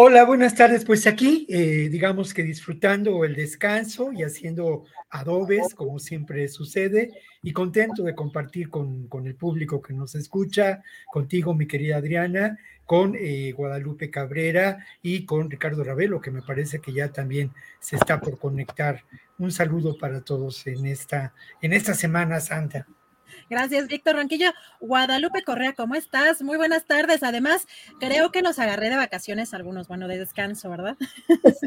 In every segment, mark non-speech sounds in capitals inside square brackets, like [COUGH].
Hola, buenas tardes. Pues aquí, eh, digamos que disfrutando el descanso y haciendo adobes, como siempre sucede, y contento de compartir con, el público que nos escucha, contigo, mi querida Adriana, con eh, Guadalupe Cabrera y con Ricardo Ravelo, que me parece que ya también se está por conectar. Un saludo para todos en esta, en esta Semana Santa. Gracias, Víctor Ronquillo. Guadalupe Correa, ¿cómo estás? Muy buenas tardes. Además, creo que nos agarré de vacaciones algunos, bueno, de descanso, ¿verdad?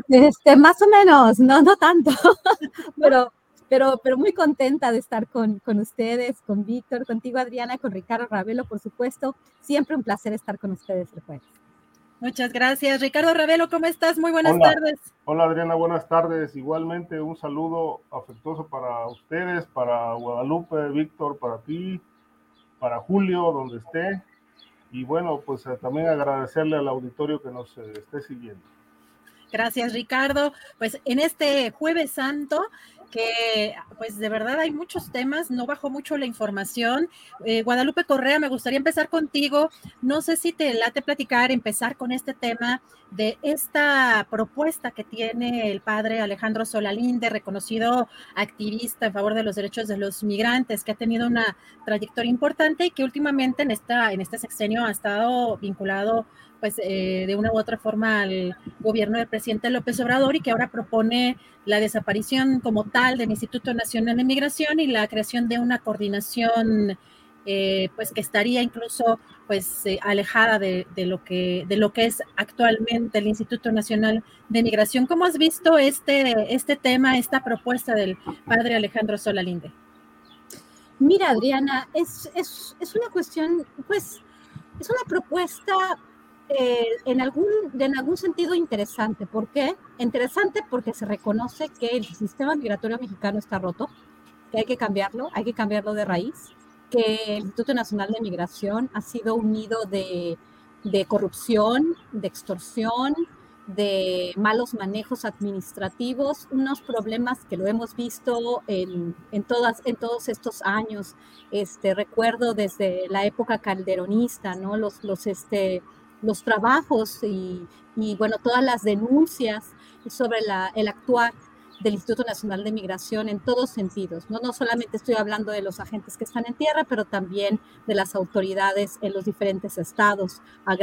Este, más o menos, no, no tanto, [LAUGHS] pero, pero, pero muy contenta de estar con, con ustedes, con Víctor, contigo, Adriana, con Ricardo Ravelo, por supuesto. Siempre un placer estar con ustedes el jueves. Muchas gracias. Ricardo Ravelo, ¿cómo estás? Muy buenas tardes. Hola Adriana, buenas tardes. Igualmente un saludo afectuoso para ustedes, para Guadalupe, Víctor, para ti, para Julio, donde esté. Y bueno, pues eh, también agradecerle al auditorio que nos eh, esté siguiendo. Gracias, Ricardo. Pues en este jueves santo que pues de verdad hay muchos temas, no bajó mucho la información. Eh, Guadalupe Correa, me gustaría empezar contigo. No sé si te late platicar, empezar con este tema de esta propuesta que tiene el padre Alejandro Solalinde, reconocido activista en favor de los derechos de los migrantes, que ha tenido una trayectoria importante y que últimamente en, esta, en este sexenio ha estado vinculado pues eh, de una u otra forma al gobierno del presidente López Obrador y que ahora propone la desaparición como tal del Instituto Nacional de Migración y la creación de una coordinación eh, pues que estaría incluso pues eh, alejada de, lo que de lo que es actualmente el Instituto Nacional de Migración. ¿Cómo has visto este, este tema, esta propuesta del padre Alejandro Solalinde? Mira, Adriana, es, es, es una cuestión, pues, es una propuesta eh, en, algún, en algún sentido interesante. ¿Por qué? Interesante porque se reconoce que el sistema migratorio mexicano está roto, que hay que cambiarlo, hay que cambiarlo de raíz, que el Instituto Nacional de Migración ha sido un nido de, de corrupción, de extorsión, de malos manejos administrativos, unos problemas que lo hemos visto en, en, todas, en todos estos años. Este, recuerdo desde la época calderonista, ¿no? Los, los, este, los trabajos y, bueno, todas las denuncias sobre el actuar del Instituto Nacional de Migración en todos sentidos. ¿no? no solamente estoy hablando de los agentes que están en tierra, pero también de las autoridades en los diferentes estados a,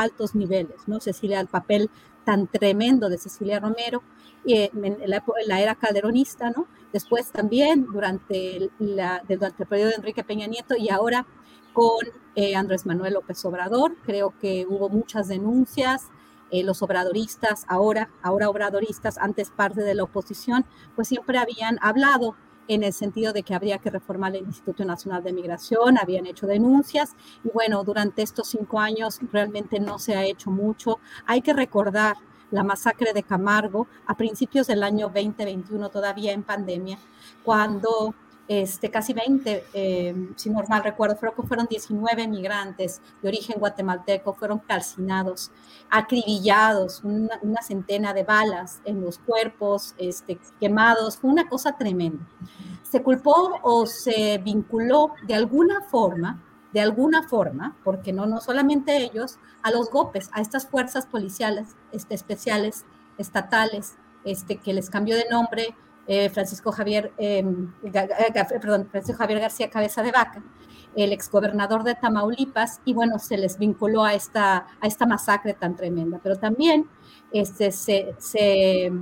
altos niveles. ¿no? Cecilia, el papel tan tremendo de Cecilia Romero eh, en, la, era calderonista, ¿no? después también durante, la, durante el periodo de Enrique Peña Nieto y ahora con eh, Andrés Manuel López Obrador. Creo que hubo muchas denuncias. Eh, los obradoristas, ahora, ahora obradoristas, antes parte de la oposición, pues siempre habían hablado en el sentido de que habría que reformar el Instituto Nacional de Migración, habían hecho denuncias y bueno, durante estos cinco años realmente no se ha hecho mucho. Hay que recordar la masacre de Camargo a principios del año 2021, todavía en pandemia, cuando este, casi 20, eh, si no mal recuerdo, creo que fueron 19 migrantes de origen guatemalteco, fueron calcinados, acribillados, una, centena de balas en los cuerpos, este, quemados, fue una cosa tremenda. Se culpó o se vinculó de alguna forma de alguna forma, porque no, no solamente ellos, a los GOPES, a estas fuerzas policiales este, especiales, estatales, este, que les cambió de nombre eh, Francisco Javier, em, perdón, Francisco Javier García Cabeza de Vaca, el exgobernador de Tamaulipas, y bueno, se les vinculó a esta, a esta masacre tan tremenda. Pero también este, se, se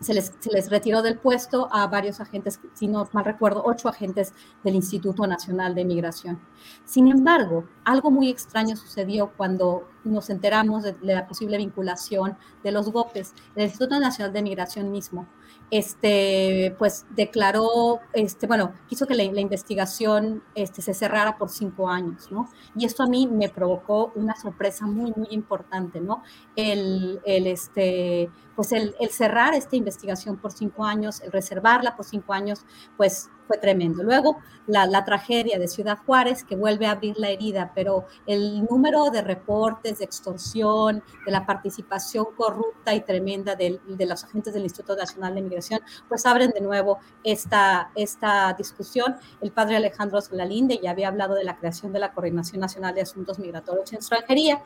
se les, retiró del puesto a varios agentes, si no mal recuerdo, ocho agentes del Instituto Nacional de Migración. Sin embargo, algo muy extraño sucedió cuando nos enteramos de, la posible vinculación de los GOPES. El Instituto Nacional de Migración mismo, este, pues declaró, este, bueno, quiso que la, investigación este, se cerrara por cinco años, ¿no? Y esto a mí me provocó una sorpresa muy, muy importante, ¿no? El, el este, pues el, cerrar esta investigación por cinco años, el reservarla por cinco años, pues fue tremendo. Luego, la, la, tragedia de Ciudad Juárez, que vuelve a abrir la herida, pero el número de reportes de extorsión, de la participación corrupta y tremenda de, de los agentes del Instituto Nacional de Migración, pues abren de nuevo esta, esta discusión. El padre Alejandro Solalinde ya había hablado de la creación de la Coordinación Nacional de Asuntos Migratorios y Extranjería.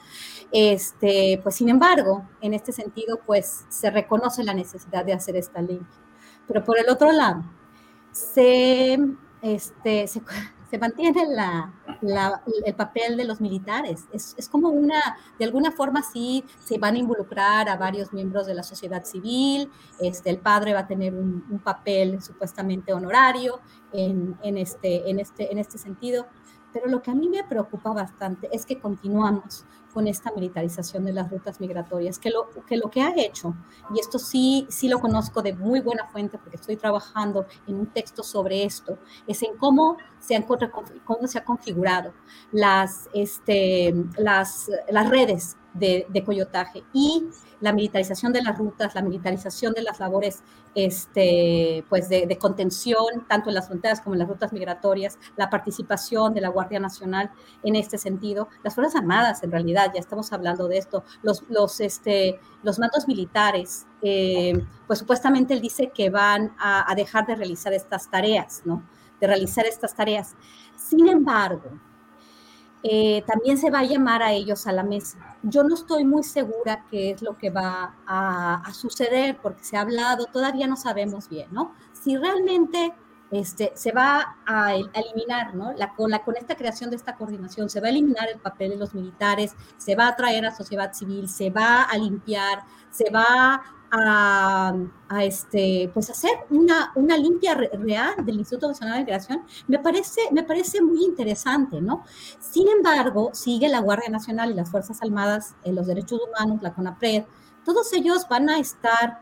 Este, pues, sin embargo, en este sentido, pues se reconoce la necesidad de hacer esta ley. Pero por el otro lado, se, este, se, [LAUGHS] mantiene la, el papel de los militares. Es, es, como una, de alguna forma sí se van a involucrar a varios miembros de la sociedad civil, este, el padre va a tener un, un papel supuestamente honorario en, en, este, en, este, en este sentido. Pero lo que a mí me preocupa bastante es que continuamos con esta militarización de las rutas migratorias, que lo que, lo que ha hecho, y esto sí, sí lo conozco de muy buena fuente porque estoy trabajando en un texto sobre esto, es en cómo se han, cómo se configurado las, este, las, las redes de, de, coyotaje y la militarización de las rutas, la militarización de las labores este, pues de, de, contención, tanto en las fronteras como en las rutas migratorias, la participación de la Guardia Nacional en este sentido, las Fuerzas Armadas en realidad, ya estamos hablando de esto, los, los, este, los mandos militares, eh, pues supuestamente él dice que van a, a dejar de realizar estas tareas, ¿no? De realizar estas tareas. Sin embargo, eh, también se va a llamar a ellos a la mesa. Yo no estoy muy segura qué es lo que va a, suceder, porque se ha hablado, todavía no sabemos bien, ¿no? Si realmente este, se va a, eliminar, ¿no? Con, la, con esta creación de esta coordinación, se va a eliminar el papel de los militares, se va a traer a sociedad civil, se va a limpiar, se va a, este, pues hacer una, una limpia real del Instituto Nacional de Migración, me parece, me parece muy interesante, ¿no? Sin embargo, sigue la Guardia Nacional y las Fuerzas Armadas, en los derechos humanos, la CONAPRED, todos ellos van a estar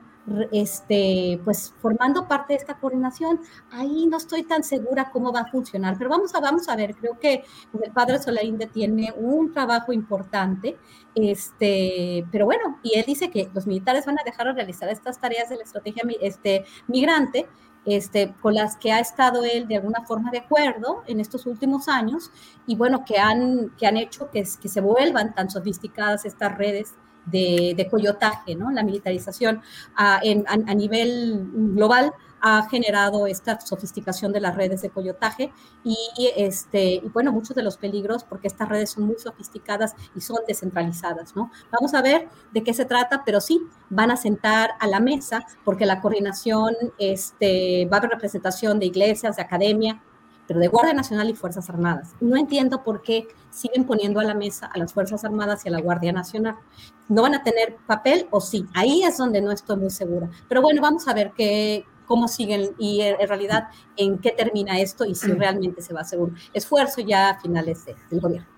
este, pues formando parte de esta coordinación. Ahí no estoy tan segura cómo va a funcionar, pero vamos a, vamos a ver, creo que el padre Solarinde tiene un trabajo importante, este, pero bueno, y él dice que los militares van a dejar de realizar estas tareas de la estrategia este, migrante, este, con las que ha estado él de alguna forma de acuerdo en estos últimos años y bueno, que han, que han hecho que se vuelvan tan sofisticadas estas redes de, coyotaje, ¿no? La militarización a, a, nivel global ha generado esta sofisticación de las redes de coyotaje y, este, y bueno, muchos de los peligros porque estas redes son muy sofisticadas y son descentralizadas, ¿no? Vamos a ver de qué se trata, pero sí, van a sentar a la mesa porque la coordinación, este, va a haber representación de iglesias, de academia, pero de Guardia Nacional y Fuerzas Armadas. No entiendo por qué siguen poniendo a la mesa a las Fuerzas Armadas y a la Guardia Nacional. ¿No van a tener papel o sí? Ahí es donde no estoy muy segura. Pero bueno, vamos a ver qué, cómo siguen y en realidad en qué termina esto y si realmente se va a hacer un esfuerzo ya a finales del gobierno.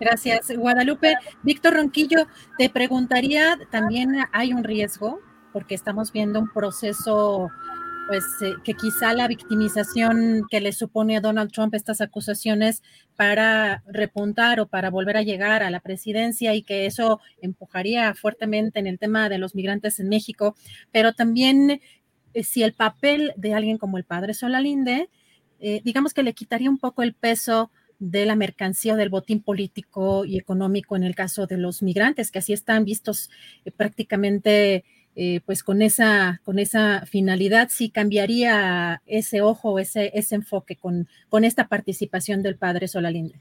Gracias, Guadalupe. Víctor Ronquillo, te preguntaría, también hay un riesgo, porque estamos viendo un proceso pues eh, que quizá la victimización que le supone a Donald Trump estas acusaciones para repuntar o para volver a llegar a la presidencia y que eso empujaría fuertemente en el tema de los migrantes en México, pero también eh, si el papel de alguien como el padre Solalinde, eh, digamos que le quitaría un poco el peso de la mercancía o del botín político y económico en el caso de los migrantes, que así están vistos prácticamente eh, pues con esa, con esa finalidad, sí cambiaría ese ojo, ese, ese enfoque con, con esta participación del padre Solalinde.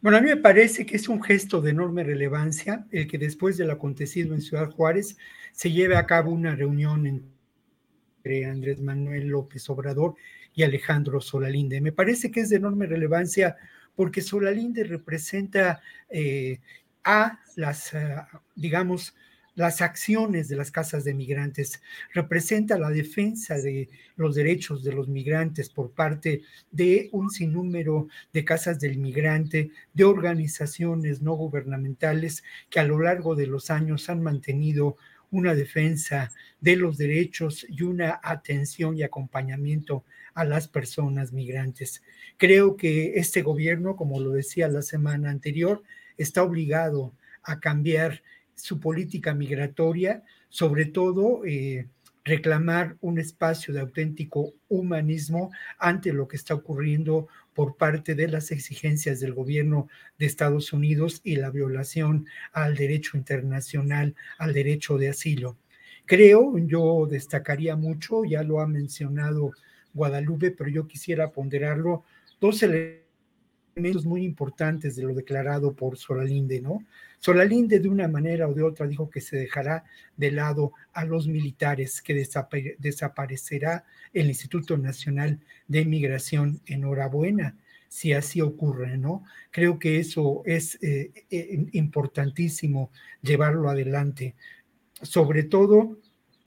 Bueno, a mí me parece que es un gesto de enorme relevancia el que después del acontecido en Ciudad Juárez se lleve a cabo una reunión entre Andrés Manuel López Obrador y Alejandro Solalinde. Me parece que es de enorme relevancia porque Solalinde representa eh, a las, eh, digamos, las acciones de las casas de migrantes, representa la defensa de los derechos de los migrantes por parte de un sinnúmero de casas del migrante, de organizaciones no gubernamentales que a lo largo de los años han mantenido una defensa de los derechos y una atención y acompañamiento a las personas migrantes. Creo que este gobierno, como lo decía la semana anterior, está obligado a cambiar su política migratoria, sobre todo eh, reclamar un espacio de auténtico humanismo ante lo que está ocurriendo por parte de las exigencias del gobierno de Estados Unidos y la violación al derecho internacional, al derecho de asilo. Creo, yo destacaría mucho, ya lo ha mencionado Guadalupe, pero yo quisiera ponderarlo, dos elementos muy importantes de lo declarado por Solalinde, ¿no? Solalinde de una manera o de otra dijo que se dejará de lado a los militares, que desaparecerá el Instituto Nacional de Migración. Enhorabuena si así ocurre, ¿no? Creo que eso es eh, eh, importantísimo llevarlo adelante, sobre todo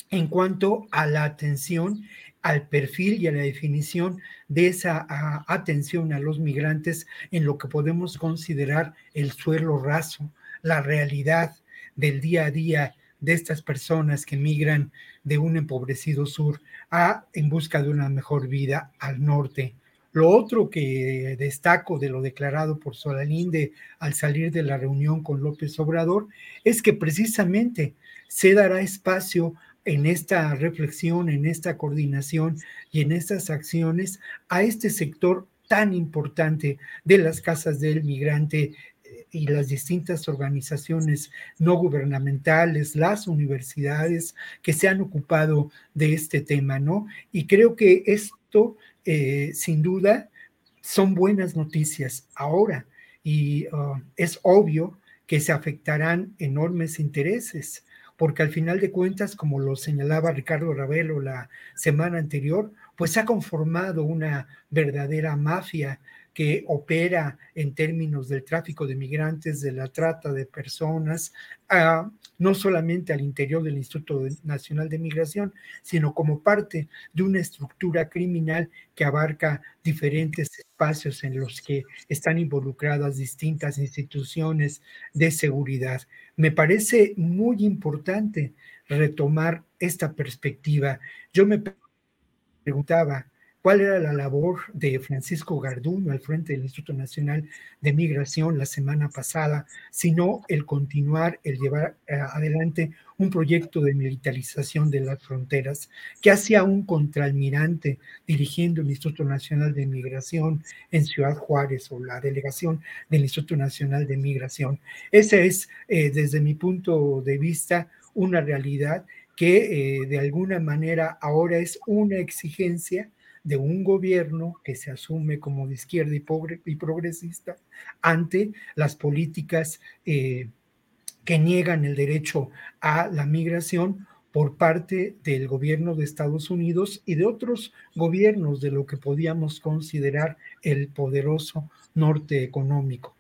en cuanto a la atención al perfil y a la definición de esa atención a los migrantes en lo que podemos considerar el suelo raso, la realidad del día a día de estas personas que migran de un empobrecido sur a en busca de una mejor vida al norte. Lo otro que destaco de lo declarado por Solalinde al salir de la reunión con López Obrador es que precisamente se dará espacio en esta reflexión, en esta coordinación y en estas acciones a este sector tan importante de las casas del migrante y las distintas organizaciones no gubernamentales, las universidades que se han ocupado de este tema, ¿no? Y creo que esto, eh, sin duda, son buenas noticias ahora y uh, es obvio que se afectarán enormes intereses, porque al final de cuentas, como lo señalaba Ricardo Ravelo la semana anterior, pues se ha conformado una verdadera mafia que opera en términos del tráfico de migrantes, de la trata de personas, no solamente al interior del Instituto Nacional de Migración, sino como parte de una estructura criminal que abarca diferentes espacios en los que están involucradas distintas instituciones de seguridad. Me parece muy importante retomar esta perspectiva. Yo me preguntaba, cuál era la labor de Francisco Garduño al frente del Instituto Nacional de Migración la semana pasada, sino el continuar, el llevar eh, adelante un proyecto de militarización de las fronteras que hacía un contraalmirante dirigiendo el Instituto Nacional de Migración en Ciudad Juárez o la delegación del Instituto Nacional de Migración. Esa es, eh, desde mi punto de vista, una realidad que eh, de alguna manera ahora es una exigencia de un gobierno que se asume como de izquierda y, progresista ante las políticas eh, que niegan el derecho a la migración por parte del gobierno de Estados Unidos y de otros gobiernos de lo que podíamos considerar el poderoso norte económico.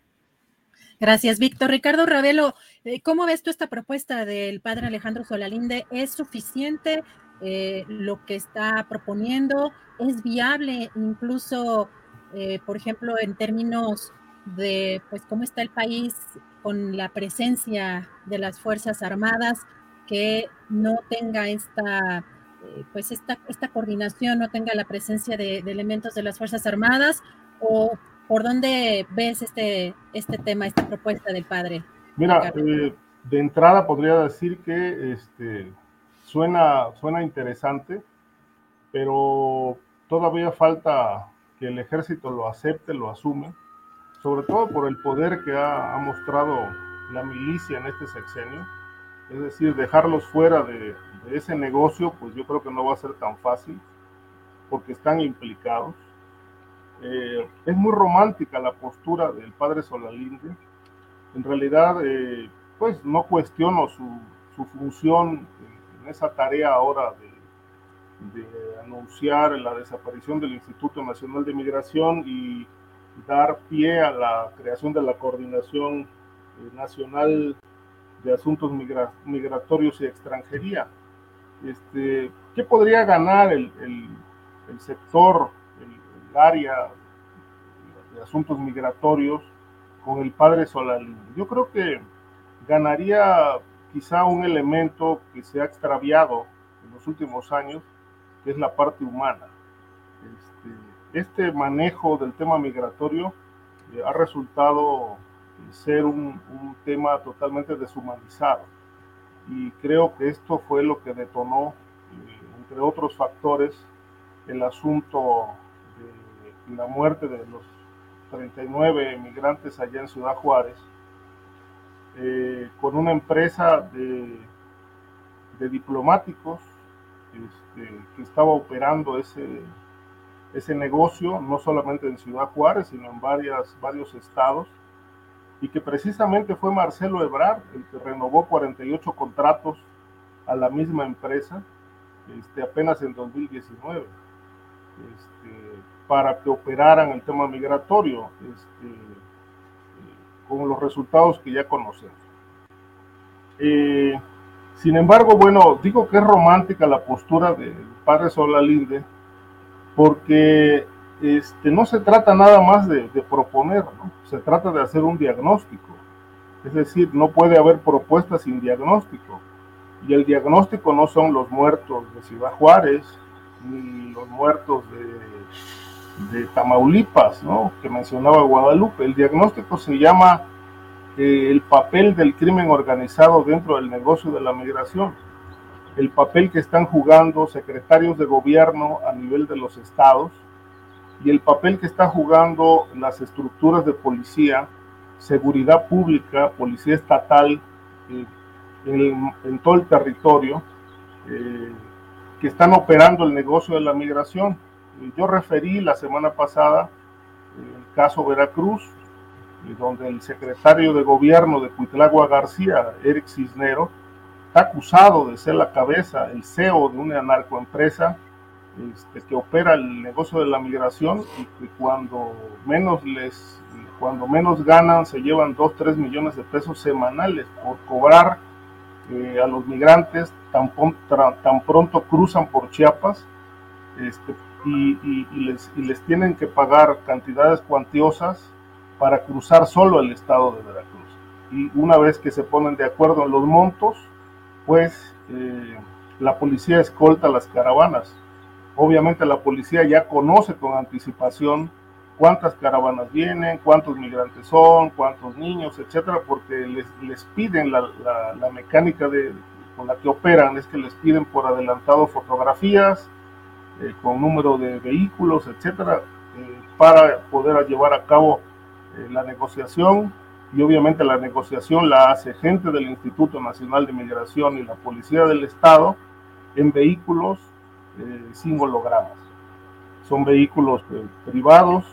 Gracias, Víctor. Ricardo Ravelo, eh, ¿cómo ves tú esta propuesta del padre Alejandro Solalinde? ¿Es suficiente eh, lo que está proponiendo? es viable incluso, eh, por ejemplo, en términos de pues cómo está el país con la presencia de las Fuerzas Armadas, que no tenga esta, eh, pues esta, esta coordinación, no tenga la presencia de, elementos de las Fuerzas Armadas, o por dónde ves este, este tema, esta propuesta del padre. Mira, eh, de entrada podría decir que este, suena, suena interesante, pero todavía falta que el ejército lo acepte, lo asume, sobre todo por el poder que ha, mostrado la milicia en este sexenio. Es decir, dejarlos fuera de, ese negocio, pues yo creo que no va a ser tan fácil, porque están implicados. Eh, es muy romántica la postura del padre Solalinde. En realidad, eh, pues no cuestiono su, su función en, esa tarea ahora de, anunciar la desaparición del Instituto Nacional de Migración y dar pie a la creación de la Coordinación eh, Nacional de Asuntos Migra Migratorios y Extranjería. Este, ¿Qué podría ganar el, el, el sector, el, el, área de asuntos migratorios con el padre Solalín? Yo creo que ganaría quizá un elemento que se ha extraviado en los últimos años, que es la parte humana. Este, este manejo del tema migratorio eh, ha resultado ser un, un, tema totalmente deshumanizado. Y creo que esto fue lo que detonó, eh, entre otros factores, el asunto de la muerte de los 39 migrantes allá en Ciudad Juárez, eh, con una empresa de, diplomáticos este, que estaba operando ese, negocio, no solamente en Ciudad Juárez, sino en varias, varios estados, y que precisamente fue Marcelo Ebrard el que renovó 48 contratos a la misma empresa este, apenas en 2019 este, para que operaran el tema migratorio. Con los resultados que ya conocemos. Eh, sin embargo, bueno, digo que es romántica la postura del padre Solalinde, porque este, no se trata nada más de, proponer, se trata de hacer un diagnóstico. Es decir, no puede haber propuestas sin diagnóstico. Y el diagnóstico no son los muertos de Ciudad Juárez, ni los muertos de, de Tamaulipas, ¿no? que mencionaba Guadalupe. El diagnóstico se llama eh, el papel del crimen organizado dentro del negocio de la migración, el papel que están jugando secretarios de gobierno a nivel de los estados y el papel que están jugando las estructuras de policía, seguridad pública, policía estatal eh, en, todo el territorio eh, que están operando el negocio de la migración. Yo referí la semana pasada el caso Veracruz, donde el secretario de gobierno de Cuitlagua García, Eric Cisnero, está acusado de ser la cabeza, el CEO de una narcoempresa este, que opera el negocio de la migración y que cuando menos les cuando menos ganan se llevan 2, 3 millones de pesos semanales por cobrar eh, a los migrantes tan, tan, pronto cruzan por Chiapas este, y, les, tienen que pagar cantidades cuantiosas para cruzar solo el estado de Veracruz. Y una vez que se ponen de acuerdo en los montos, pues eh, la policía escolta las caravanas. Obviamente la policía ya conoce con anticipación cuántas caravanas vienen, cuántos migrantes son, cuántos niños, etcétera, porque les, piden la, mecánica con la que operan, es que les piden por adelantado fotografías eh, con número de vehículos, etcétera, eh, para poder llevar a cabo eh, la negociación y obviamente la negociación la hace gente del Instituto Nacional de Migración y la Policía del Estado en vehículos eh, sin hologramas. Son vehículos eh, privados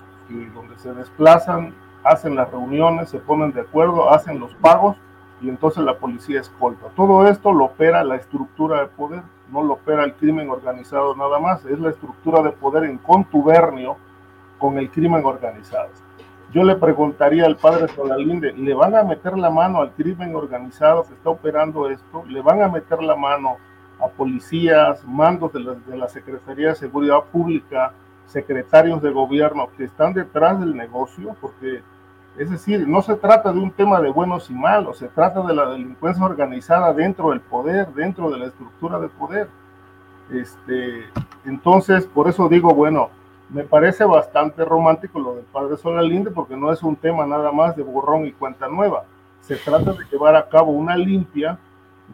donde se desplazan, hacen las reuniones, se ponen de acuerdo, hacen los pagos y entonces la policía escolta. Todo esto lo opera la estructura de poder, no lo opera el crimen organizado nada más, es la estructura de poder en contubernio con el crimen organizado yo le preguntaría al padre Solalinde, ¿le van a meter la mano al crimen organizado que está operando esto? ¿Le van a meter la mano a policías, mandos de la, de la Secretaría de Seguridad Pública, secretarios de gobierno que están detrás del negocio? Porque, es decir, no se trata de un tema de buenos y malos, se trata de la delincuencia organizada dentro del poder, dentro de la estructura de poder. Este, entonces, por eso digo, bueno, me parece bastante romántico lo del padre Solalinde porque no es un tema nada más de borrón y cuenta nueva. Se trata de llevar a cabo una limpia,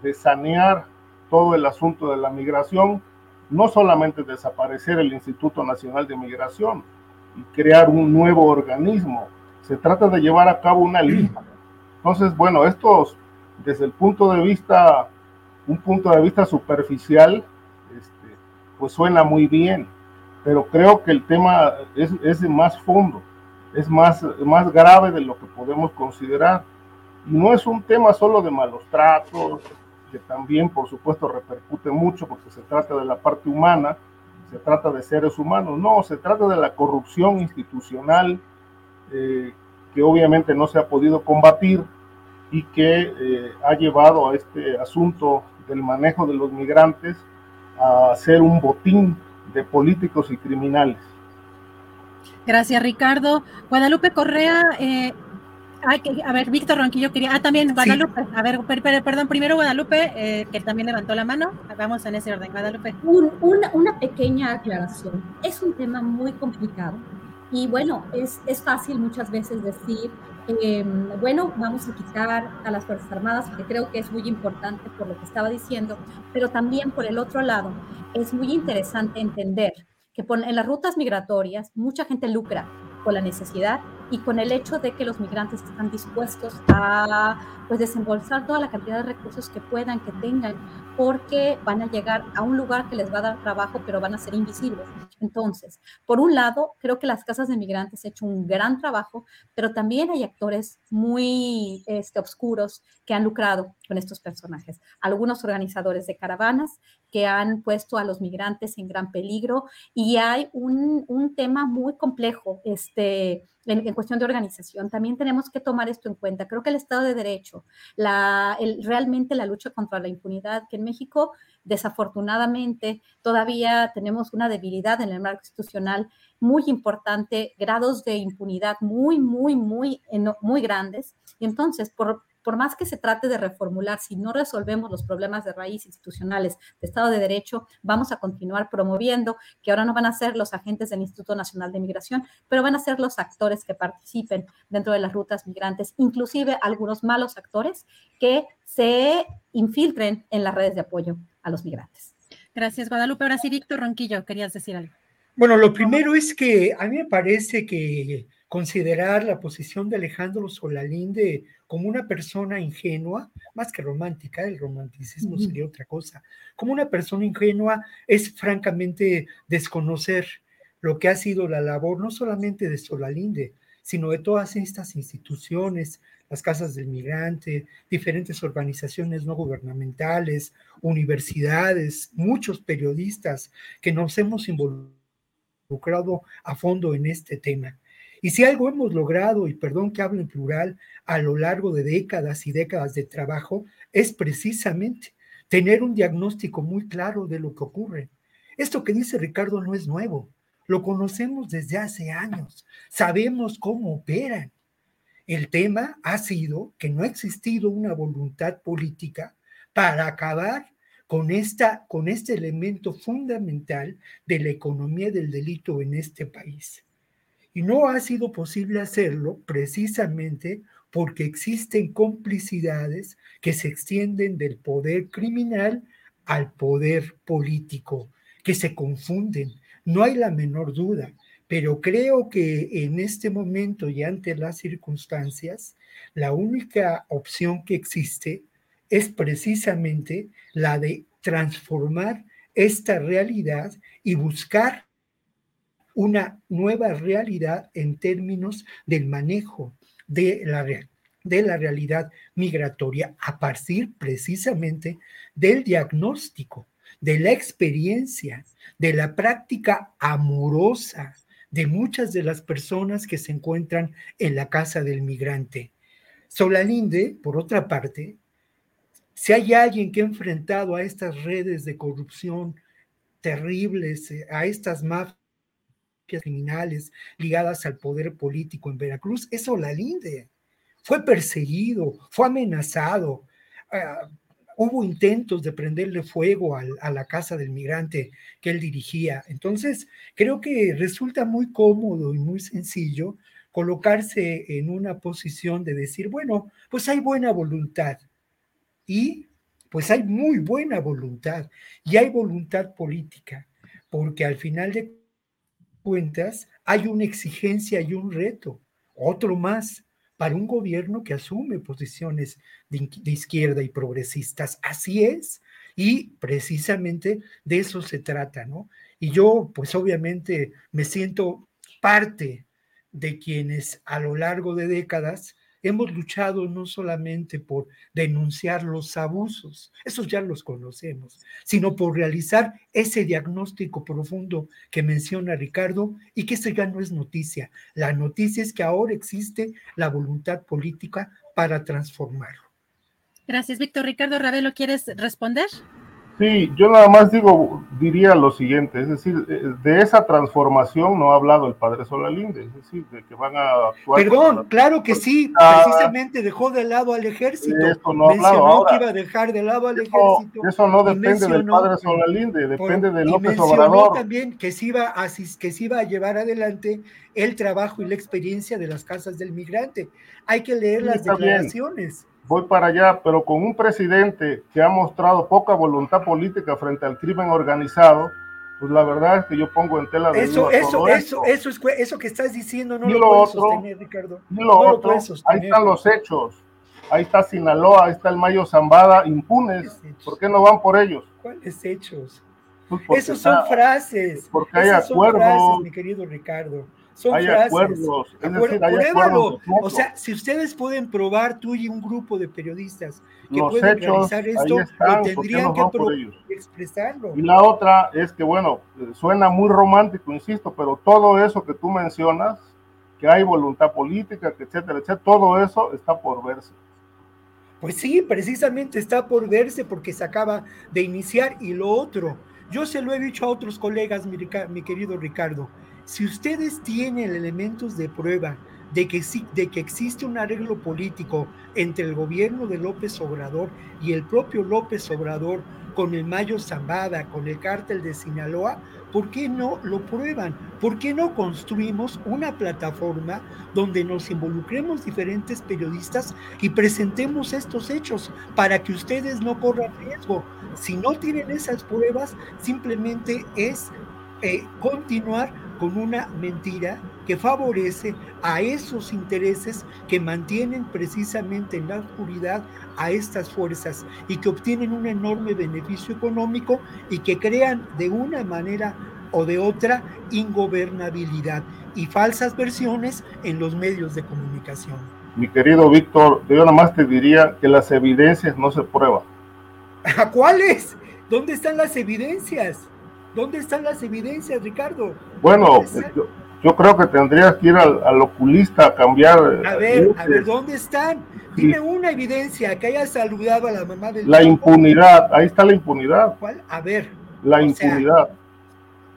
de sanear todo el asunto de la migración, no solamente desaparecer el Instituto Nacional de Migración y crear un nuevo organismo, se trata de llevar a cabo una limpia. Entonces, bueno, esto desde el punto de vista, un punto de vista superficial, este, pues suena muy bien pero creo que el tema es, es más fondo, es más, más grave de lo que podemos considerar. Y no es un tema solo de malos tratos, que también por supuesto repercute mucho porque se trata de la parte humana, se trata de seres humanos, no, se trata de la corrupción institucional eh, que obviamente no se ha podido combatir y que eh, ha llevado a este asunto del manejo de los migrantes a ser un botín de políticos y criminales. Gracias, Ricardo. Guadalupe Correa, eh, a ver, Víctor Ronquillo quería. Ah, también Guadalupe. A ver, perdón, primero Guadalupe, eh, que también levantó la mano. Vamos en ese orden, Guadalupe. una, pequeña aclaración. Es un tema muy complicado. Y bueno, es, es fácil muchas veces decir, em, bueno, vamos a quitar a las Fuerzas Armadas, que creo que es muy importante por lo que estaba diciendo, pero también por el otro lado, es muy interesante entender que en las rutas migratorias mucha gente lucra con la necesidad y con el hecho de que los migrantes están dispuestos a pues desembolsar toda la cantidad de recursos que puedan, que tengan, porque van a llegar a un lugar que les va a dar trabajo, pero van a ser invisibles. Entonces, por un lado, creo que las casas de migrantes han hecho un gran trabajo, pero también hay actores muy este, oscuros que han lucrado con estos personajes. Algunos organizadores de caravanas que han puesto a los migrantes en gran peligro y hay un, un tema muy complejo este, en, cuestión de organización. También tenemos que tomar esto en cuenta. Creo que el Estado de Derecho, la, el, realmente la lucha contra la impunidad, que en México desafortunadamente todavía tenemos una debilidad en el marco institucional muy importante, grados de impunidad muy, muy, muy, muy grandes. Y entonces, por, por más que se trate de reformular, si no resolvemos los problemas de raíz institucionales de Estado de Derecho, vamos a continuar promoviendo que ahora no van a ser los agentes del Instituto Nacional de Migración, pero van a ser los actores que participen dentro de las rutas migrantes, inclusive algunos malos actores que se infiltren en las redes de apoyo a los migrantes. Gracias, Guadalupe. Ahora sí, Víctor Ronquillo, querías decir algo. Bueno, lo primero es que a mí me parece que considerar la posición de Alejandro Solalinde como una persona ingenua, más que romántica, el romanticismo sería otra cosa, como una persona ingenua es francamente desconocer lo que ha sido la labor no solamente de Solalinde, sino de todas estas instituciones, las casas del migrante, diferentes organizaciones no gubernamentales, universidades, muchos periodistas que nos hemos involucrado a fondo en este tema. Y si algo hemos logrado, y perdón que hable en plural, a lo largo de décadas y décadas de trabajo, es precisamente tener un diagnóstico muy claro de lo que ocurre. Esto que dice Ricardo no es nuevo, lo conocemos desde hace años, sabemos cómo operan. El tema ha sido que no ha existido una voluntad política para acabar con, esta, con este elemento fundamental de la economía del delito en este país. Y no ha sido posible hacerlo precisamente porque existen complicidades que se extienden del poder criminal al poder político, que se confunden. No hay la menor duda, pero creo que en este momento y ante las circunstancias, la única opción que existe es precisamente la de transformar esta realidad y buscar una nueva realidad en términos del manejo de la, de la realidad migratoria a partir precisamente del diagnóstico, de la experiencia, de la práctica amorosa de muchas de las personas que se encuentran en la casa del migrante. Solalinde, por otra parte, si hay alguien que ha enfrentado a estas redes de corrupción terribles, a estas mafias, criminales ligadas al poder político en Veracruz es Olalinde. Fue perseguido, fue amenazado. Ah, hubo intentos de prenderle fuego a la casa del migrante que él dirigía. Entonces, creo que resulta muy cómodo y muy sencillo colocarse en una posición de decir, bueno, pues hay buena voluntad. Y pues hay muy buena voluntad y hay voluntad política, porque al final de cuentas, hay una exigencia y un reto, otro más, para un gobierno que asume posiciones de, izquierda y progresistas. Así es, y precisamente de eso se trata, ¿no? Y yo, pues obviamente, me siento parte de quienes a lo largo de décadas hemos luchado no solamente por denunciar los abusos, esos ya los conocemos, sino por realizar ese diagnóstico profundo que menciona Ricardo y que ese ya no es noticia. La noticia es que ahora existe la voluntad política para transformarlo. Gracias, Víctor. Ricardo Ravelo, ¿quieres responder? Sí, yo nada más digo, diría lo siguiente, es decir, eh, de esa transformación no ha hablado el padre Solalinde, es decir, de que van a actuar. Perdón, claro que sí, precisamente dejó de lado al ejército. Eso no Mencionó que iba a dejar de lado al ejército. Eso no depende del padre Solalinde, depende de López Obrador. también que se, iba a, que se iba a llevar adelante el trabajo y la experiencia de las casas del migrante. Hay que leer las declaraciones voy para allá, pero con un presidente que ha mostrado poca voluntad política frente al crimen organizado, pues la verdad es que yo pongo en tela de eso, eso, eso, eso, es, eso que estás diciendo no lo, lo puedes sostener, Ricardo. Y lo otro, ahí están los hechos. Ahí está Sinaloa, ahí está el Mayo Zambada, impunes. ¿Por qué no van por ellos? ¿Cuáles hechos? Pues Esos son frases. Porque hay acuerdos. mi querido Ricardo son hay acuerdos, O sea, si ustedes pueden probar, tú y un grupo de periodistas que pueden realizar esto, tendrían que expresarlo. Y la otra es que, bueno, suena muy romántico, insisto, pero todo eso que tú mencionas, que hay voluntad política, que etcétera, etcétera, todo eso está por verse. Pues sí, precisamente está por verse porque se acaba de iniciar. Y lo otro, yo se lo he dicho a otros colegas, mi querido Ricardo, si ustedes tienen elementos de prueba de que, de que existe un arreglo político entre el gobierno de López Obrador y el propio López Obrador con el Mayo Zambada, con el cártel de Sinaloa, ¿por qué no lo prueban? ¿Por qué no construimos una plataforma donde nos involucremos diferentes periodistas y presentemos estos hechos para que ustedes no corran riesgo? Si no tienen esas pruebas, simplemente es eh, continuar con una mentira que favorece a esos intereses que mantienen precisamente en la oscuridad a estas fuerzas y que obtienen un enorme beneficio económico y que crean de una manera o de otra ingobernabilidad y falsas versiones en los medios de comunicación. Mi querido Víctor, yo nada más te diría que las evidencias no se prueban. ¿A cuáles? ¿Dónde están las evidencias? ¿Dónde están las evidencias, Ricardo? Bueno, yo, creo que tendrías que ir al, oculista a cambiar. A ver, a ver, ¿dónde están? Dime una evidencia que haya saludado a la mamá del. La impunidad, ahí está la impunidad. ¿Cuál? A ver. La impunidad.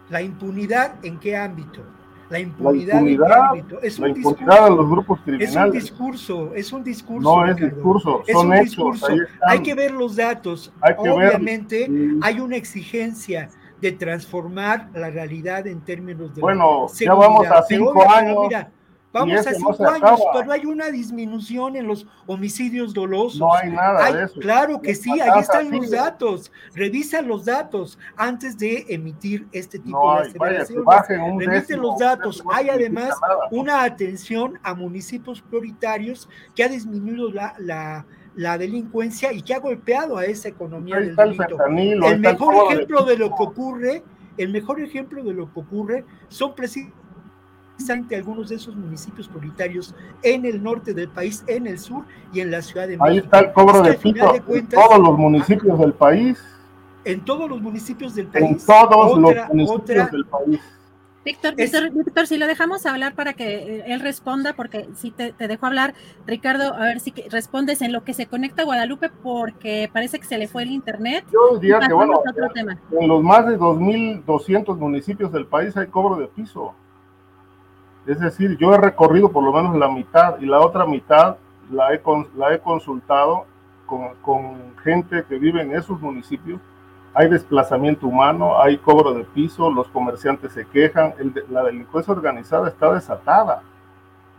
¿La impunidad en qué ámbito? La impunidad, en qué ámbito? Es un discurso, los grupos criminales. Es un discurso, es un discurso. No es discurso, son hechos. Hay que ver los datos. Hay que Obviamente hay una exigencia de transformar la realidad en términos de bueno ya vamos a cinco años mira, vamos a cinco años pero hay una disminución en los homicidios dolosos. No hay nada de eso. claro que sí ahí están los datos. Revisa los datos antes de emitir este tipo de aseveraciones. remite los datos. hay además una atención a municipios prioritarios que ha disminuido la, la la delincuencia y que ha golpeado a esa economía del delito. El, mejor ejemplo de lo que ocurre, el mejor ejemplo de lo que ocurre son precisamente algunos de esos municipios prioritarios en el norte del país, en el sur y en la Ciudad de México. Ahí está el cobro de pito en todos los municipios del país. En todos los municipios del país. En todos los municipios del país. Víctor, Víctor, si lo dejamos hablar para que eh, él responda, porque si te, dejo hablar, Ricardo, a ver si respondes en lo que se conecta a Guadalupe, porque parece que se le fue el internet. Yo diría que, bueno, en los más de 2.200 municipios del país hay cobro de piso. Es decir, yo he recorrido por lo menos la mitad y la otra mitad la he, la he consultado con, con gente que vive en esos municipios hay desplazamiento humano, hay cobro de piso, los comerciantes se quejan, la delincuencia organizada está desatada.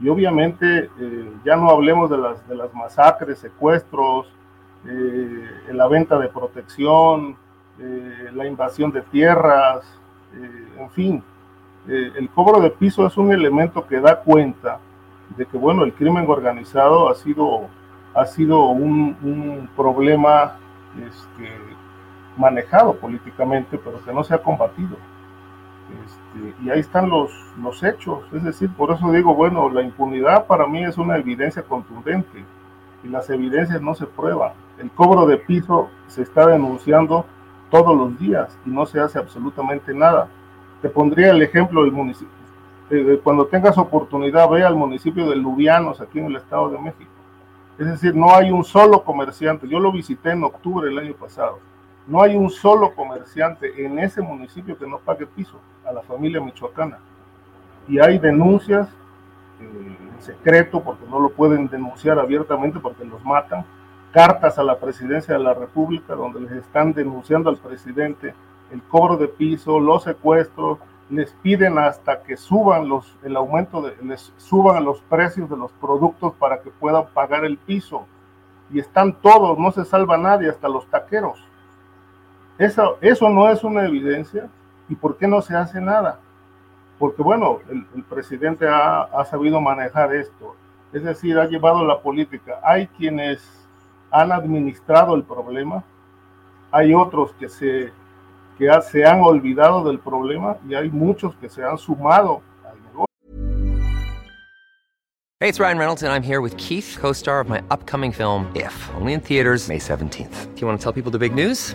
Y obviamente eh, ya no hablemos de las, de las masacres, secuestros, eh, la venta de protección, eh, la invasión de tierras, en fin. el cobro de piso es un elemento que da cuenta de que, bueno, el crimen organizado ha sido, ha sido un, un problema este, manejado políticamente, pero que no se ha combatido. Este, y ahí están los, los hechos. Es decir, por eso digo, bueno, la impunidad para mí es una evidencia contundente y las evidencias no se prueban. El cobro de piso se está denunciando todos los días y no se hace absolutamente nada. Te pondría el ejemplo del municipio. cuando tengas oportunidad, ve al municipio de Lubianos, aquí en el Estado de México. Es decir, no hay un solo comerciante. Yo lo visité en octubre del año pasado. No hay un solo comerciante en ese municipio que no pague piso a la familia michoacana. Y hay denuncias eh, en secreto porque no lo pueden denunciar abiertamente porque los matan. Cartas a la presidencia de la República donde les están denunciando al presidente el cobro de piso, los secuestros, les piden hasta que suban los, el aumento de, les suban los precios de los productos para que puedan pagar el piso. Y están todos, no se salva nadie, hasta los taqueros. Eso, eso no es una evidencia. ¿Y por qué no se hace nada? Porque bueno, el, presidente ha, ha sabido manejar esto. Es decir, ha llevado la política. Hay quienes han administrado el problema, hay otros que se que se han olvidado del problema y hay muchos que se han sumado al negocio. Hey, it's Ryan Reynolds and I'm here with Keith, co-star of my upcoming film If, only in theaters May 17th. Do you want to tell people the big news?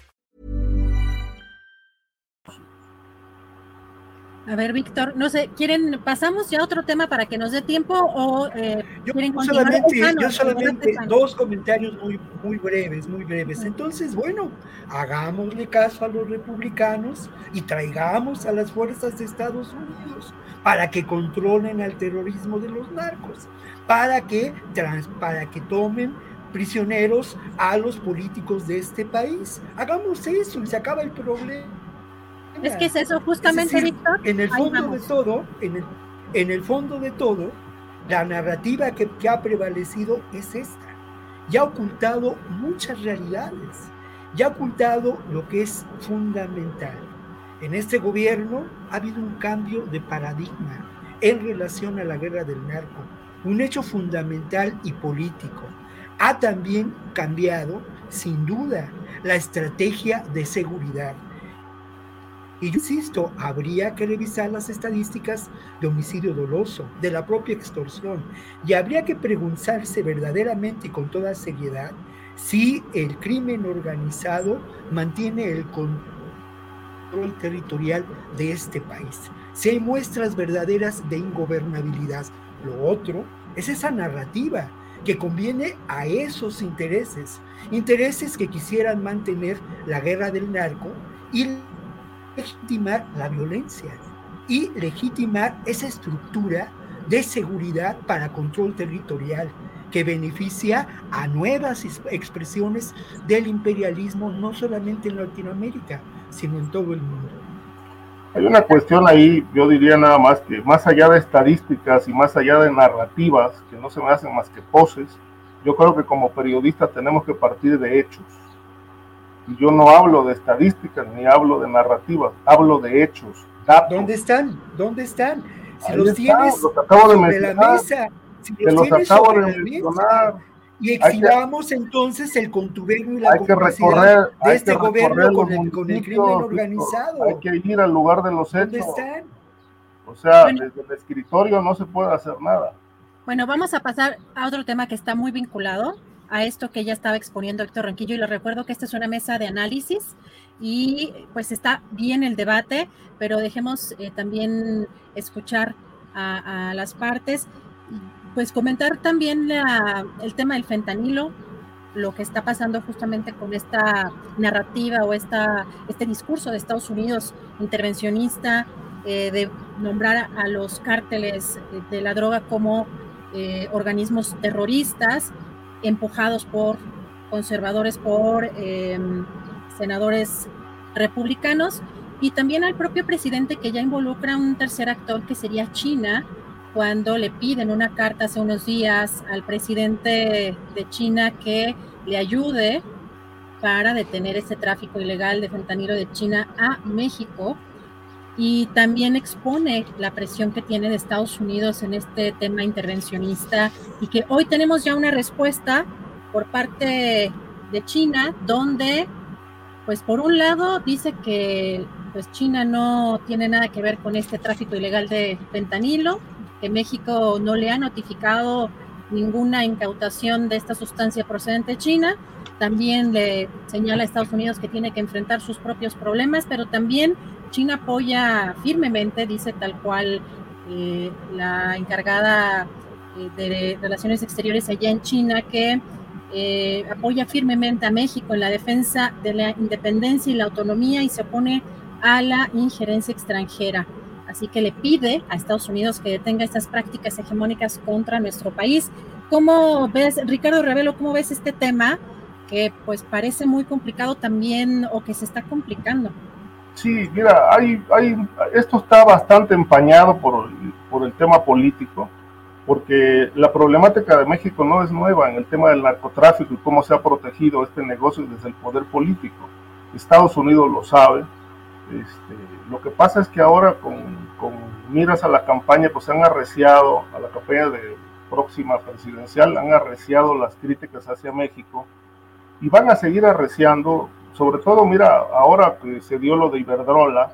A ver, Víctor, no sé, ¿quieren, pasamos ya a otro tema para que nos dé tiempo o eh, Yo quieren continuar? solamente, Tejano, yo solamente dos comentarios muy, muy breves, muy breves. Entonces, bueno, hagámosle caso a los republicanos y traigamos a las fuerzas de Estados Unidos para que controlen al terrorismo de los narcos, para que, trans- para que tomen prisioneros a los políticos de este país. Hagamos eso y se acaba el problema. Es que es eso, justamente, Es decir, Víctor. En el fondo de todo, en el, en el fondo de todo, la narrativa que, que ha prevalecido es esta. Ya ha ocultado muchas realidades, ya ha ocultado lo que es fundamental. En este gobierno ha habido un cambio de paradigma en relación a la guerra del narco, un hecho fundamental y político. Ha también cambiado, sin duda, la estrategia de seguridad. Y yo insisto, habría que revisar las estadísticas de homicidio doloso, de la propia extorsión, y habría que preguntarse verdaderamente y con toda seriedad si el crimen organizado mantiene el control territorial de este país, si hay muestras verdaderas de ingobernabilidad. Lo otro es esa narrativa que conviene a esos intereses, intereses que quisieran mantener la guerra del narco y legitimar la violencia y legitimar esa estructura de seguridad para control territorial que beneficia a nuevas es- expresiones del imperialismo no solamente en Latinoamérica, sino en todo el mundo. Hay una cuestión ahí, yo diría nada más que más allá de estadísticas y más allá de narrativas, que no se me hacen más que poses, yo creo que como periodistas tenemos que partir de hechos. Y yo no hablo de estadísticas ni hablo de narrativas, hablo de hechos, datos. ¿Dónde están? ¿Dónde están? Si Ahí los están, tienes los acabo de sobre la mesa, si los los tienes acabo sobre de la mencionar. mesa, y que- exhibamos entonces el contubernio y la Hay que complicidad recorrer, de este que gobierno con el, con el crimen organizado. Hay que ir al lugar de los ¿Dónde hechos. están? O sea, Bueno. desde el escritorio no se puede hacer nada. Bueno, vamos a pasar a otro tema que está muy vinculado a esto que ya estaba exponiendo Héctor Ronquillo y les recuerdo que esta es una mesa de análisis y pues está bien el debate, pero dejemos eh, también escuchar a, las partes. pues comentar también el tema del fentanilo, lo que está pasando justamente con esta narrativa o esta, este discurso de Estados Unidos intervencionista eh, de nombrar a los cárteles de la droga como eh, organismos terroristas empujados por conservadores, por em, senadores republicanos y también al propio presidente que ya involucra un tercer actor que sería China, cuando le piden una carta hace unos días al presidente de China que le ayude para detener ese tráfico ilegal de fentanilo de China a México y también expone la presión que tiene Estados Unidos en este tema intervencionista y que hoy tenemos ya una respuesta por parte de China donde pues por un lado dice que pues China no tiene nada que ver con este tráfico ilegal de fentanilo, que México no le ha notificado ninguna incautación de esta sustancia procedente de China. También le señala a Estados Unidos que tiene que enfrentar sus propios problemas, pero también China apoya firmemente, dice tal cual eh, la encargada eh, de Relaciones Exteriores allá en China, que eh, apoya firmemente a México en la defensa de la independencia y la autonomía y se opone a la injerencia extranjera. Así que le pide a Estados Unidos que detenga estas prácticas hegemónicas contra nuestro país. ¿Cómo ves, Ricardo Revelo, cómo ves este tema que pues parece muy complicado también o que se está complicando? Sí, mira, hay, hay, esto está bastante empañado por, por el tema político, porque la problemática de México no es nueva en el tema del narcotráfico y cómo se ha protegido este negocio desde el poder político. Estados Unidos lo sabe, este, lo que pasa es que ahora con, miras a la campaña, pues han arreciado, a la campaña de próxima presidencial, han arreciado las críticas hacia México y van a seguir arreciando, sobre todo, mira, ahora que se dio lo de Iberdrola,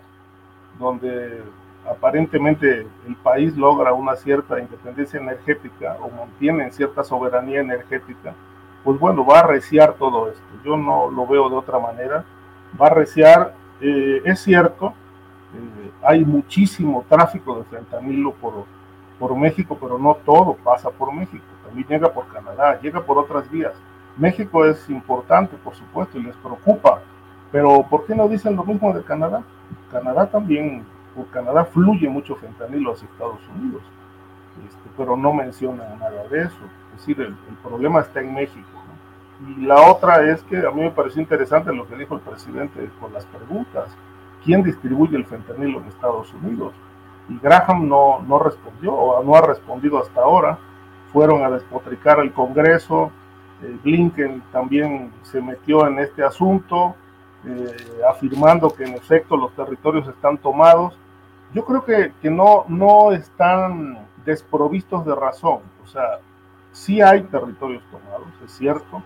donde aparentemente el país logra una cierta independencia energética o mantiene cierta soberanía energética, pues bueno, va a arreciar todo esto. Yo no lo veo de otra manera. Va a arreciar eh, es cierto, eh, hay muchísimo tráfico de fentanilo por, por México, pero no todo pasa por México, también llega por Canadá, llega por otras vías. México es importante, por supuesto, y les preocupa, pero ¿por qué no dicen lo mismo de Canadá? Canadá también, por Canadá fluye mucho fentanilo hacia Estados Unidos, este, pero no menciona nada de eso. Es decir, el, problema está en México. Y la otra es que a mí me pareció interesante lo que dijo el presidente con las preguntas. ¿Quién distribuye el fentanilo en Estados Unidos? Y Graham no, no respondió, o no ha respondido hasta ahora. Fueron a despotricar al Congreso. Eh, Blinken también se metió en este asunto, eh, afirmando que en efecto los territorios están tomados. Yo creo que, que no, no están desprovistos de razón. O sea, sí hay territorios tomados, es cierto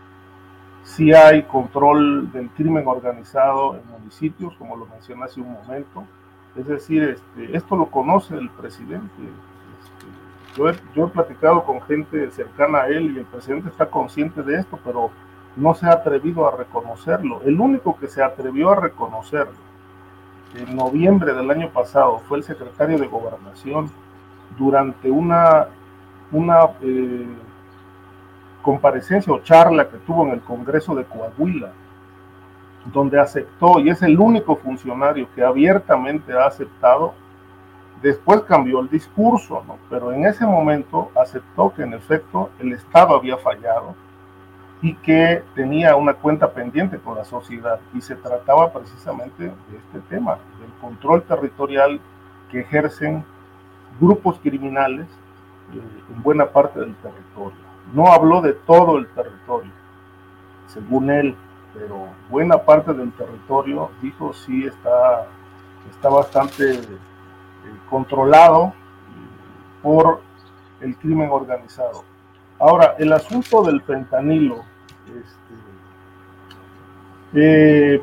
si hay control del crimen organizado en municipios, como lo mencioné hace un momento. Es decir, este, esto lo conoce el presidente. Yo, he, yo he platicado con gente cercana a él y el presidente está consciente de esto, pero no se ha atrevido a reconocerlo. El único que se atrevió a reconocerlo en noviembre del año pasado fue el secretario de Gobernación durante una, una eh, comparecencia o charla que tuvo en el Congreso de Coahuila, donde aceptó, y es el único funcionario que abiertamente ha aceptado, después cambió el discurso, ¿no? pero en ese momento aceptó que en efecto el Estado había fallado y que tenía una cuenta pendiente con la sociedad, y se trataba precisamente de este tema, del control territorial que ejercen grupos criminales eh, en buena parte del territorio. No habló de todo el territorio, según él, pero buena parte del territorio, dijo, sí está, está bastante controlado por el crimen organizado. Ahora, el asunto del fentanilo, este, eh,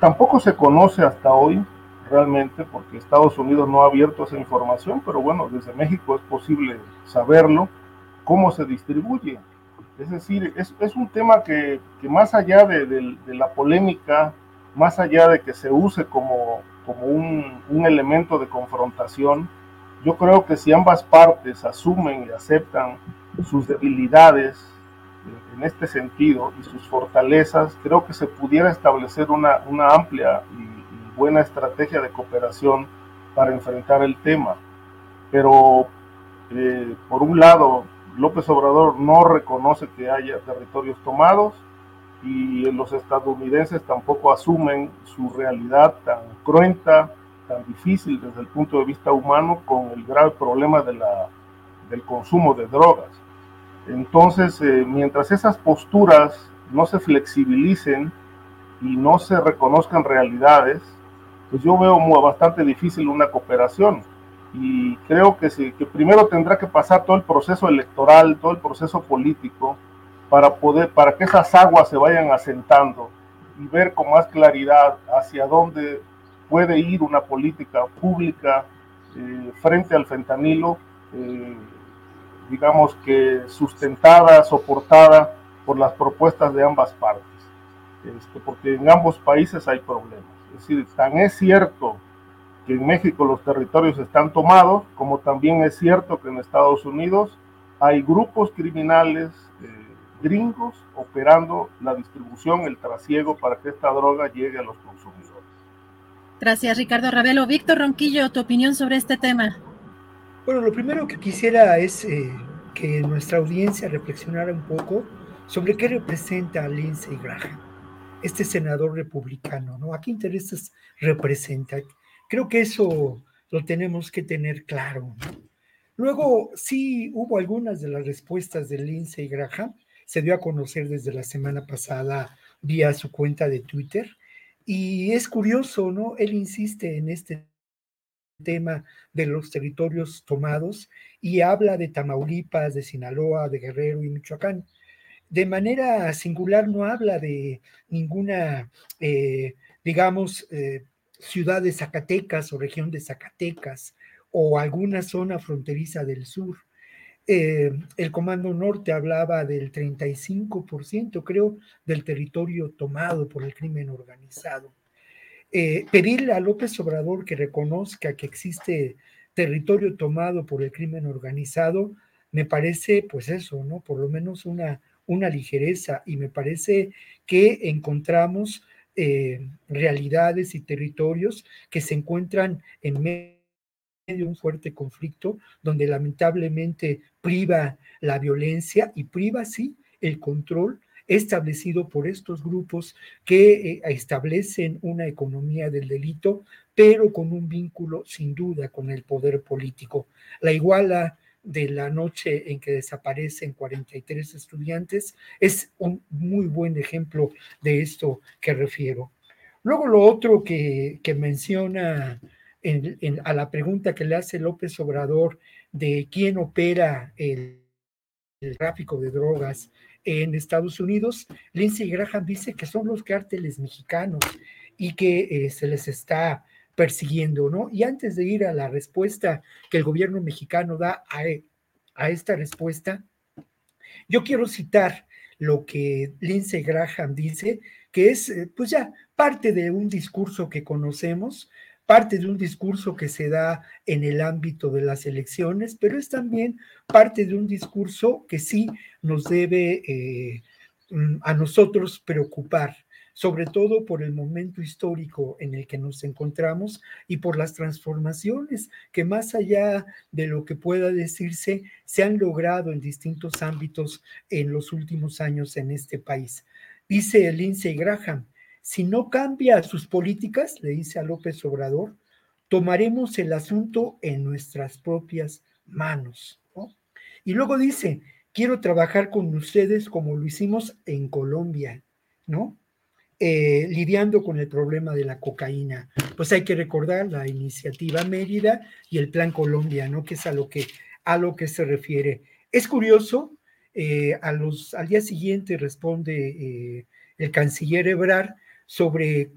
tampoco se conoce hasta hoy realmente porque Estados Unidos no ha abierto esa información, pero bueno, desde México es posible saberlo cómo se distribuye. Es decir, es, un tema que, más allá de, la polémica, más allá de que se use como, como un, un, elemento de confrontación, yo creo que si ambas partes asumen y aceptan sus debilidades en este sentido y sus fortalezas, creo que se pudiera establecer una, una amplia y, buena estrategia de cooperación para enfrentar el tema. Pero, eh, por un lado, López Obrador no reconoce que haya territorios tomados y los estadounidenses tampoco asumen su realidad tan cruenta, tan difícil desde el punto de vista humano con el grave problema de la, del consumo de drogas. Entonces, eh, mientras esas posturas no se flexibilicen y no se reconozcan realidades, pues yo veo muy, bastante difícil una cooperación. Y creo que, sí, que primero tendrá que pasar todo el proceso electoral, todo el proceso político, para poder, para que esas aguas se vayan asentando y ver con más claridad hacia dónde puede ir una política pública eh, frente al fentanilo, eh, digamos que sustentada, soportada por las propuestas de ambas partes, este, porque en ambos países hay problemas. Es decir, tan es cierto que en México los territorios están tomados, como también es cierto que en Estados Unidos hay grupos criminales gringos operando la distribución, el trasiego para que esta droga llegue a los consumidores. Gracias, Ricardo Ravelo. Víctor Ronquillo, tu opinión sobre este tema. Bueno, lo primero que quisiera es eh, que nuestra audiencia reflexionara un poco sobre qué representa a Lindsey Graham, este senador republicano, ¿no? ¿A qué intereses representa? Creo que eso lo tenemos que tener claro. Luego, sí hubo algunas de las respuestas de Lindsey Graham, se dio a conocer desde la semana pasada vía su cuenta de Twitter, y es curioso, ¿no? Él insiste en este tema de los territorios tomados y habla de Tamaulipas, de Sinaloa, de Guerrero y Michoacán. De manera singular no habla de ninguna, eh, digamos, eh, ciudad de Zacatecas o región de Zacatecas o alguna zona fronteriza del sur. Eh, el Comando Norte hablaba del 35%, creo, del territorio tomado por el crimen organizado. Eh, pedirle a López Obrador que reconozca que existe territorio tomado por el crimen organizado, me parece, pues eso, ¿no? Por lo menos una, una ligereza y me parece que encontramos eh, realidades y territorios que se encuentran en medio de un fuerte conflicto donde lamentablemente priva la violencia y priva, sí, el control establecido por estos grupos que eh, establecen una economía del delito, pero con un vínculo sin duda con el poder político. La iguala de la noche en que desaparecen 43 estudiantes es un muy buen ejemplo de esto que refiero. Luego lo otro que, que menciona a la pregunta que le hace López Obrador de quién opera el, tráfico de drogas en Estados Unidos, Lindsey Graham dice que son los cárteles mexicanos y que eh, se les está persiguiendo, ¿no? Y antes de ir a la respuesta que el gobierno mexicano da a, a esta respuesta, yo quiero citar lo que Lindsey Graham dice, que es eh, pues ya parte de un discurso que conocemos, parte de un discurso que se da en el ámbito de las elecciones, pero es también parte de un discurso que sí nos debe eh, mm, a nosotros preocupar, sobre todo por el momento histórico en el que nos encontramos y por las transformaciones que más allá de lo que pueda decirse, se han logrado en distintos ámbitos en los últimos años en este país. Dice Lindsey Graham, si no cambia sus políticas, le dice a López Obrador, tomaremos el asunto en nuestras propias manos. Y luego dice, quiero trabajar con ustedes como lo hicimos en Colombia, ¿no? Eh, lidiando con el problema de la cocaína. Pues hay que recordar la iniciativa Mérida y el Plan Colombia, ¿no? Que es a lo que, a lo que se refiere. Es curioso, eh, a los, al día siguiente responde eh, el canciller Ebrard sobre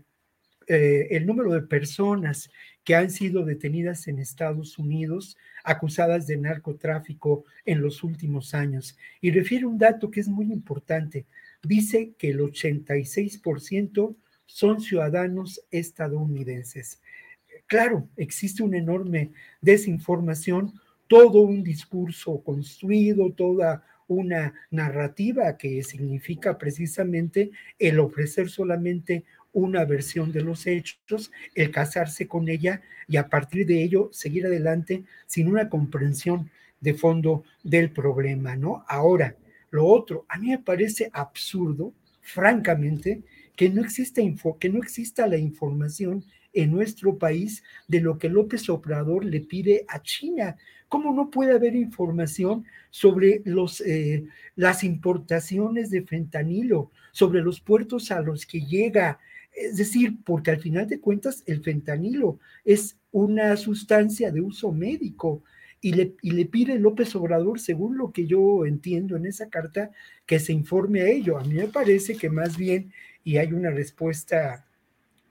eh, el número de personas que han sido detenidas en Estados Unidos acusadas de narcotráfico en los últimos años. Y refiere un dato que es muy importante. Dice que el 86% son ciudadanos estadounidenses. claro, existe una enorme desinformación, todo un discurso construido, toda una narrativa que significa precisamente el ofrecer solamente una versión de los hechos, el casarse con ella y a partir de ello seguir adelante sin una comprensión de fondo del problema, ¿no? Ahora, lo otro, a mí me parece absurdo, francamente, que no exista info, que no exista la información en nuestro país de lo que López Obrador le pide a China. ¿Cómo no puede haber información sobre los, eh, las importaciones de fentanilo, sobre los puertos a los que llega? Es decir, porque al final de cuentas el fentanilo es una sustancia de uso médico y le, y le pide López Obrador, según lo que yo entiendo en esa carta, que se informe a ello. A mí me parece que más bien, y hay una respuesta,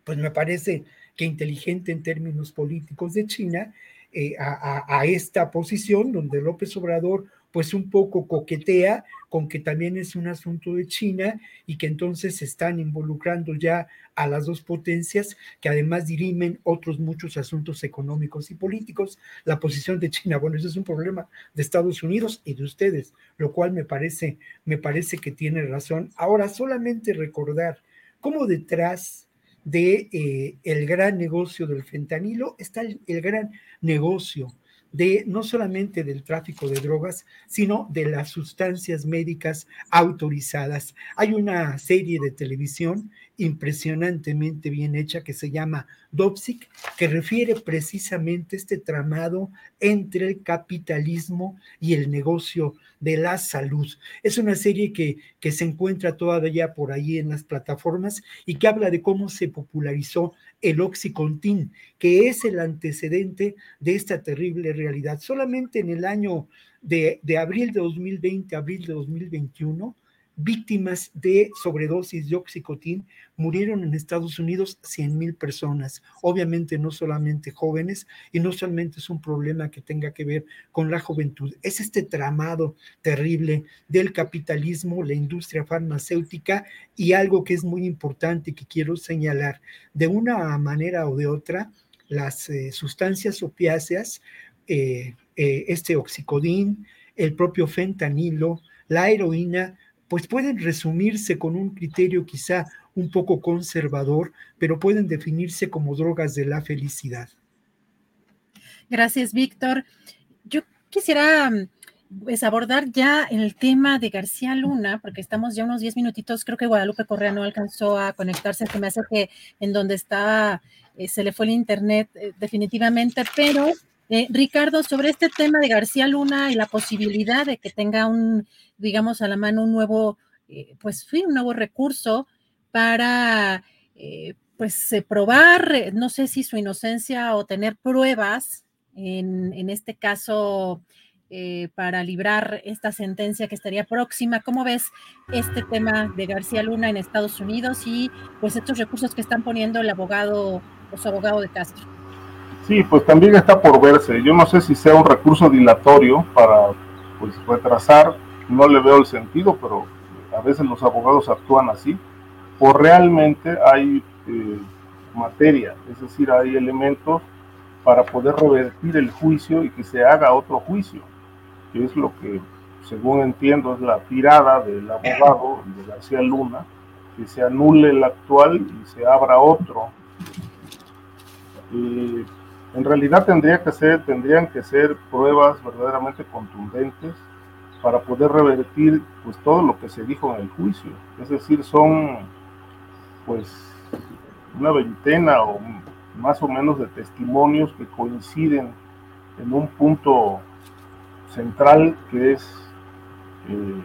pues me parece que inteligente en términos políticos de China, eh, a, esta posición donde López Obrador pues un poco coquetea con que también es un asunto de China y que entonces se están involucrando ya a las dos potencias que además dirimen otros muchos asuntos económicos y políticos. La posición de China, bueno, eso es un problema de Estados Unidos y de ustedes, lo cual me parece, me parece que tiene razón. Ahora, solamente recordar cómo detrás de eh, el gran negocio del fentanilo, está el, el, gran negocio de no solamente del tráfico de drogas, sino de las sustancias médicas autorizadas. Hay una serie de televisión impresionantemente bien hecha que se llama Dopsic, que refiere precisamente este tramado entre el capitalismo y el negocio de la salud. Es una serie que, que se encuentra todavía por ahí en las plataformas y que habla de cómo se popularizó el Oxycontin, que es el antecedente de esta terrible realidad. Solamente en el año de, de abril de 2020, abril de 2021, víctimas de sobredosis de oxicotín murieron en Estados Unidos 100 mil personas. Obviamente no solamente jóvenes y no solamente es un problema que tenga que ver con la juventud, es este tramado terrible del capitalismo, la industria farmacéutica y algo que es muy importante que quiero señalar, de una manera o de otra, las eh, sustancias opiáceas, eh, eh, este oxicodín, el propio fentanilo, la heroína, pues pueden resumirse con un criterio quizá un poco conservador, pero pueden definirse como drogas de la felicidad. Gracias, Víctor. Yo quisiera pues, abordar ya el tema de García Luna, porque estamos ya unos 10 minutitos, creo que Guadalupe Correa no alcanzó a conectarse, se me hace que en donde está eh, se le fue el internet eh, definitivamente, pero eh, Ricardo, sobre este tema de García Luna y la posibilidad de que tenga un, digamos, a la mano un nuevo, eh, pues, un nuevo recurso para, eh, pues, probar, no sé si su inocencia o tener pruebas, en, en este caso, para librar esta sentencia que estaría próxima. ¿Cómo ves este tema de García Luna en Estados Unidos y, pues, estos recursos que están poniendo el abogado, los abogados de Castro? Sí, pues también está por verse. Yo no sé si sea un recurso dilatorio para pues, retrasar, no le veo el sentido, pero a veces los abogados actúan así, o realmente hay eh, materia, es decir, hay elementos para poder revertir el juicio y que se haga otro juicio, que es lo que, según entiendo, es la tirada del abogado de García Luna, que se anule el actual y se abra otro. Eh, en realidad tendría que ser, tendrían que ser pruebas verdaderamente contundentes para poder revertir pues todo lo que se dijo en el juicio. Es decir, son pues una veintena o más o menos de testimonios que coinciden en un punto central que es eh,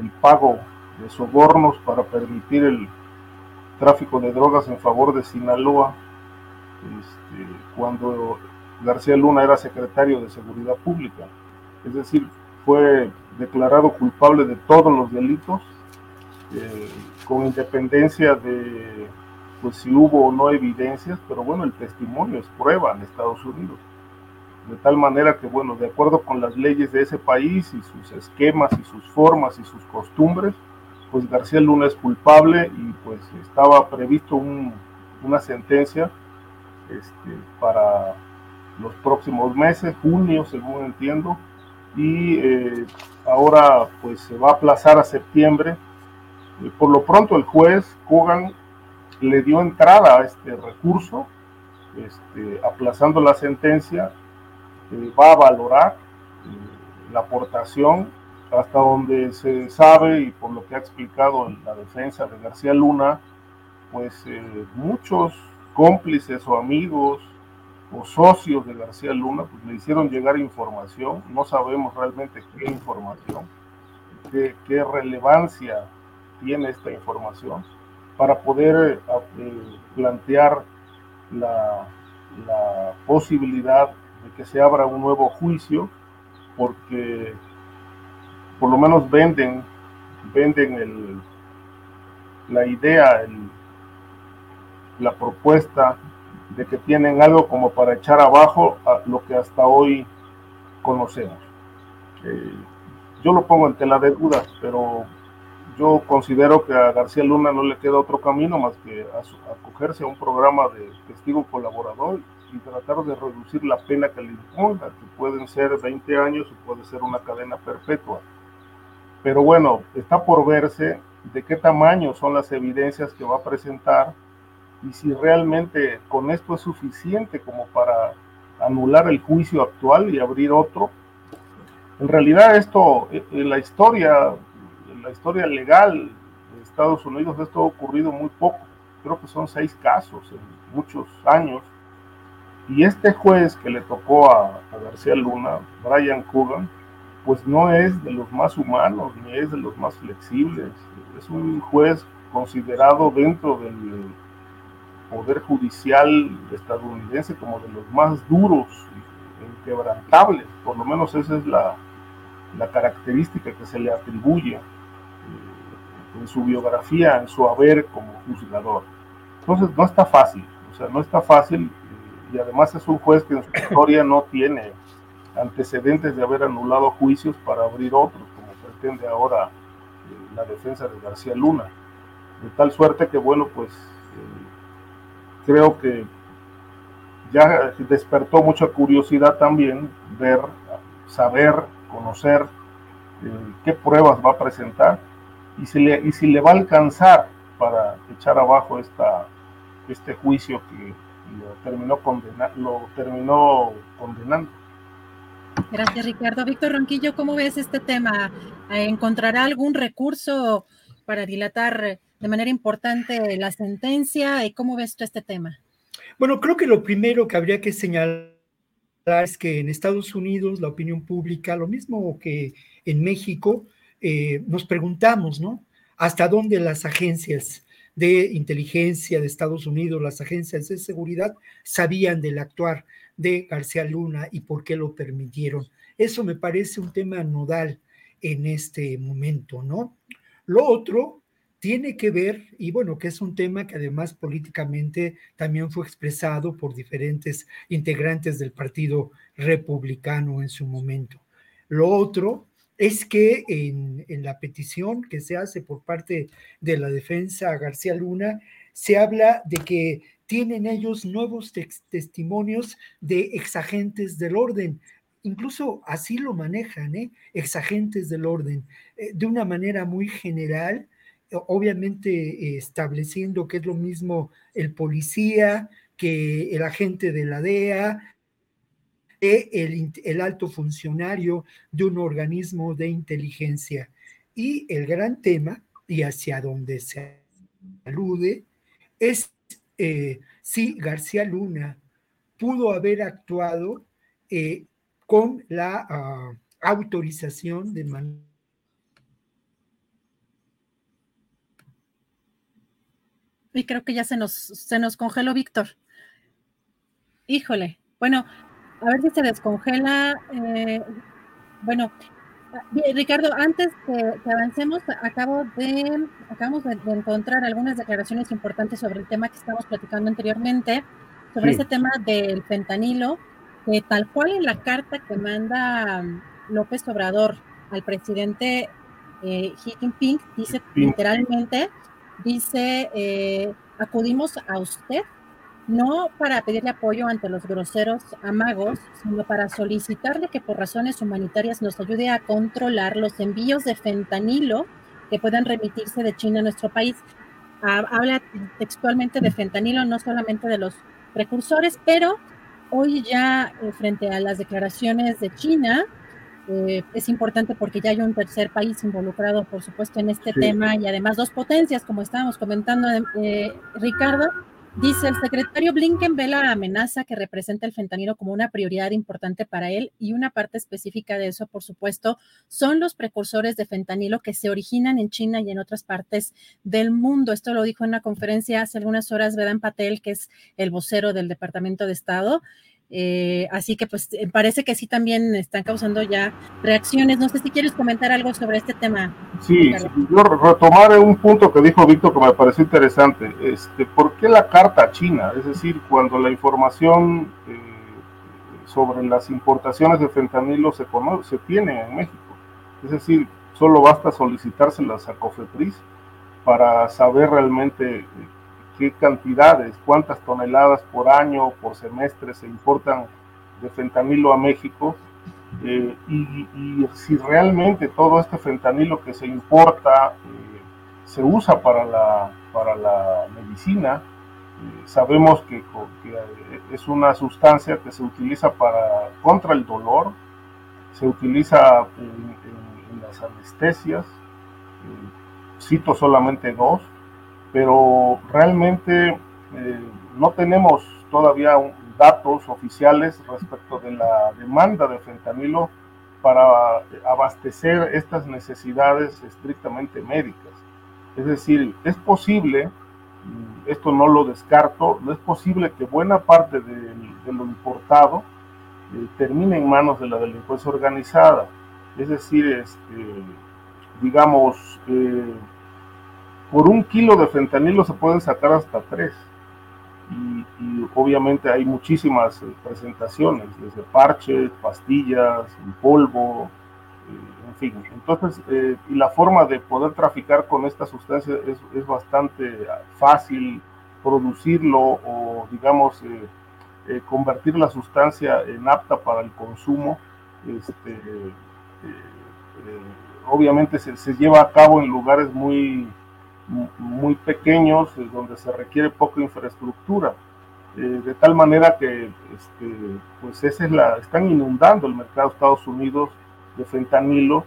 el pago de sobornos para permitir el tráfico de drogas en favor de Sinaloa este, cuando García Luna era secretario de Seguridad Pública. Es decir, fue declarado culpable de todos los delitos, eh, con independencia de pues, si hubo o no evidencias, pero bueno, el testimonio es prueba en Estados Unidos. De tal manera que, bueno, de acuerdo con las leyes de ese país y sus esquemas y sus formas y sus costumbres, pues García Luna es culpable y pues estaba previsto una sentencia este, para los próximos meses, junio según entiendo, y eh, ahora pues se va a aplazar a septiembre. Y por lo pronto el juez Kogan le dio entrada a este recurso, este, aplazando la sentencia, eh, va a valorar eh, la aportación hasta donde se sabe y por lo que ha explicado la defensa de García Luna, pues muchos cómplices o amigos o socios de García Luna, pues le hicieron llegar información, no sabemos realmente qué información, qué, relevancia tiene esta información, para poder eh, plantear la, la posibilidad de que se abra un nuevo juicio, porque por lo menos venden, venden el, la idea, el, la propuesta de que tienen algo como para echar abajo lo que hasta hoy conocemos. Eh, yo lo pongo en tela de dudas, pero yo considero que a García Luna no le queda otro camino más que acogerse a un programa de testigo colaborador y tratar de reducir la pena que le imponga, que pueden ser 20 años o puede ser una cadena perpetua. Pero bueno, está por verse de qué tamaño son las evidencias que va a presentar y si realmente con esto es suficiente como para anular el juicio actual y abrir otro. En realidad esto, en la historia, en la historia legal de Estados Unidos, esto ha ocurrido muy poco. Creo que son seis casos en muchos años. Y este juez que le tocó a, a García Luna, Brian Coogan, pues no es de los más humanos, ni es de los más flexibles. Es un juez considerado dentro del poder judicial estadounidense como de los más duros, inquebrantables, por lo menos esa es la, la característica que se le atribuye eh, en su biografía, en su haber como juzgador. Entonces no está fácil, o sea, no está fácil y además es un juez que en su historia no tiene antecedentes de haber anulado juicios para abrir otros, como pretende ahora eh, la defensa de García Luna. De tal suerte que, bueno, pues creo que ya despertó mucha curiosidad también ver, saber, conocer eh, qué pruebas va a presentar y si, le, y si le va a alcanzar para echar abajo esta, este juicio que lo terminó, condena, lo terminó condenando. Gracias, Ricardo. Víctor Ronquillo, ¿cómo ves este tema? ¿Encontrará algún recurso para dilatar de manera importante la sentencia y cómo ves tú este tema? Bueno, creo que lo primero que habría que señalar es que en Estados Unidos la opinión pública, lo mismo que en México, eh, nos preguntamos, ¿no? ¿Hasta dónde las agencias de inteligencia de Estados Unidos, las agencias de seguridad, sabían del actuar de García Luna y por qué lo permitieron? Eso me parece un tema nodal en este momento, ¿no? Lo otro tiene que ver, y bueno, que es un tema que además políticamente también fue expresado por diferentes integrantes del Partido Republicano en su momento. Lo otro es que en, la petición que se hace por parte de la defensa García Luna, se habla de que tienen ellos nuevos testimonios de exagentes del orden. Incluso así lo manejan, ¿eh? exagentes del orden, eh, de una manera muy general obviamente estableciendo que es lo mismo el policía que el agente de la DEA, el, el alto funcionario de un organismo de inteligencia. Y el gran tema, y hacia donde se alude, es eh, si García Luna pudo haber actuado eh, con la ah, autorización de manera Y creo que ya se nos, se nos congeló Víctor. Híjole. Bueno, a ver si se descongela. Eh, bueno, Ricardo, antes que, avancemos, acabo de, acabamos de, encontrar algunas declaraciones importantes sobre el tema que estamos platicando anteriormente, sobre ese tema del fentanilo, que tal cual en la carta que manda López Obrador al presidente eh, Xi Jinping, dice literalmente dice, eh, acudimos a usted no para pedirle apoyo ante los groseros amagos, sino para solicitarle que por razones humanitarias nos ayude a controlar los envíos de fentanilo que puedan remitirse de China a nuestro país. Habla textualmente de fentanilo, no solamente de los precursores, pero hoy ya eh, frente a las declaraciones de China, eh, es importante porque ya hay un tercer país involucrado, por supuesto, en este tema y además dos potencias, como estábamos comentando, eh, Ricardo. Dice el secretario Blinken ve la amenaza que representa el fentanilo como una prioridad importante para él y una parte específica de eso, por supuesto, son los precursores de fentanilo que se originan en China y en otras partes del mundo. Esto lo dijo en una conferencia hace algunas horas Vedan Patel, que es el vocero del Departamento de Estado. Eh, así que pues eh, parece que sí también están causando ya reacciones. No sé si quieres comentar algo sobre este tema. Sí, yo retomar un punto que dijo Víctor que me pareció interesante. Este, ¿Por qué la carta china? Es decir, cuando la información eh, sobre las importaciones de fentanilo se, conoce, se tiene en México. Es decir, solo basta solicitárselas a COFEPRIS para saber realmente qué cantidades, cuántas toneladas por año, por semestre se importan de fentanilo a México eh, y, si realmente todo este fentanilo que se importa eh, se usa para la, para la medicina. Eh, sabemos que, es una sustancia que se utiliza para, contra el dolor, se utiliza en las anestesias, cito solamente dos, pero realmente eh, no tenemos todavía datos oficiales respecto de la demanda de fentanilo para abastecer estas necesidades estrictamente médicas. Es decir, es posible, esto no lo descarto, es posible que buena parte de, lo importado eh, termine en manos de la delincuencia organizada. Es decir, este, digamos, eh, por un kilo de fentanilo se pueden sacar hasta tres. Y, obviamente hay muchísimas eh, presentaciones, desde parches, pastillas, polvo, eh, en fin. Entonces, eh, y la forma de poder traficar con esta sustancia es, bastante fácil producirlo o, digamos, convertir la sustancia en apta para el consumo. Este, obviamente se lleva a cabo en lugares muy muy pequeños, donde se requiere poca infraestructura. Eh, de tal manera que este, pues esa es la, están inundando el mercado de Estados Unidos de fentanilo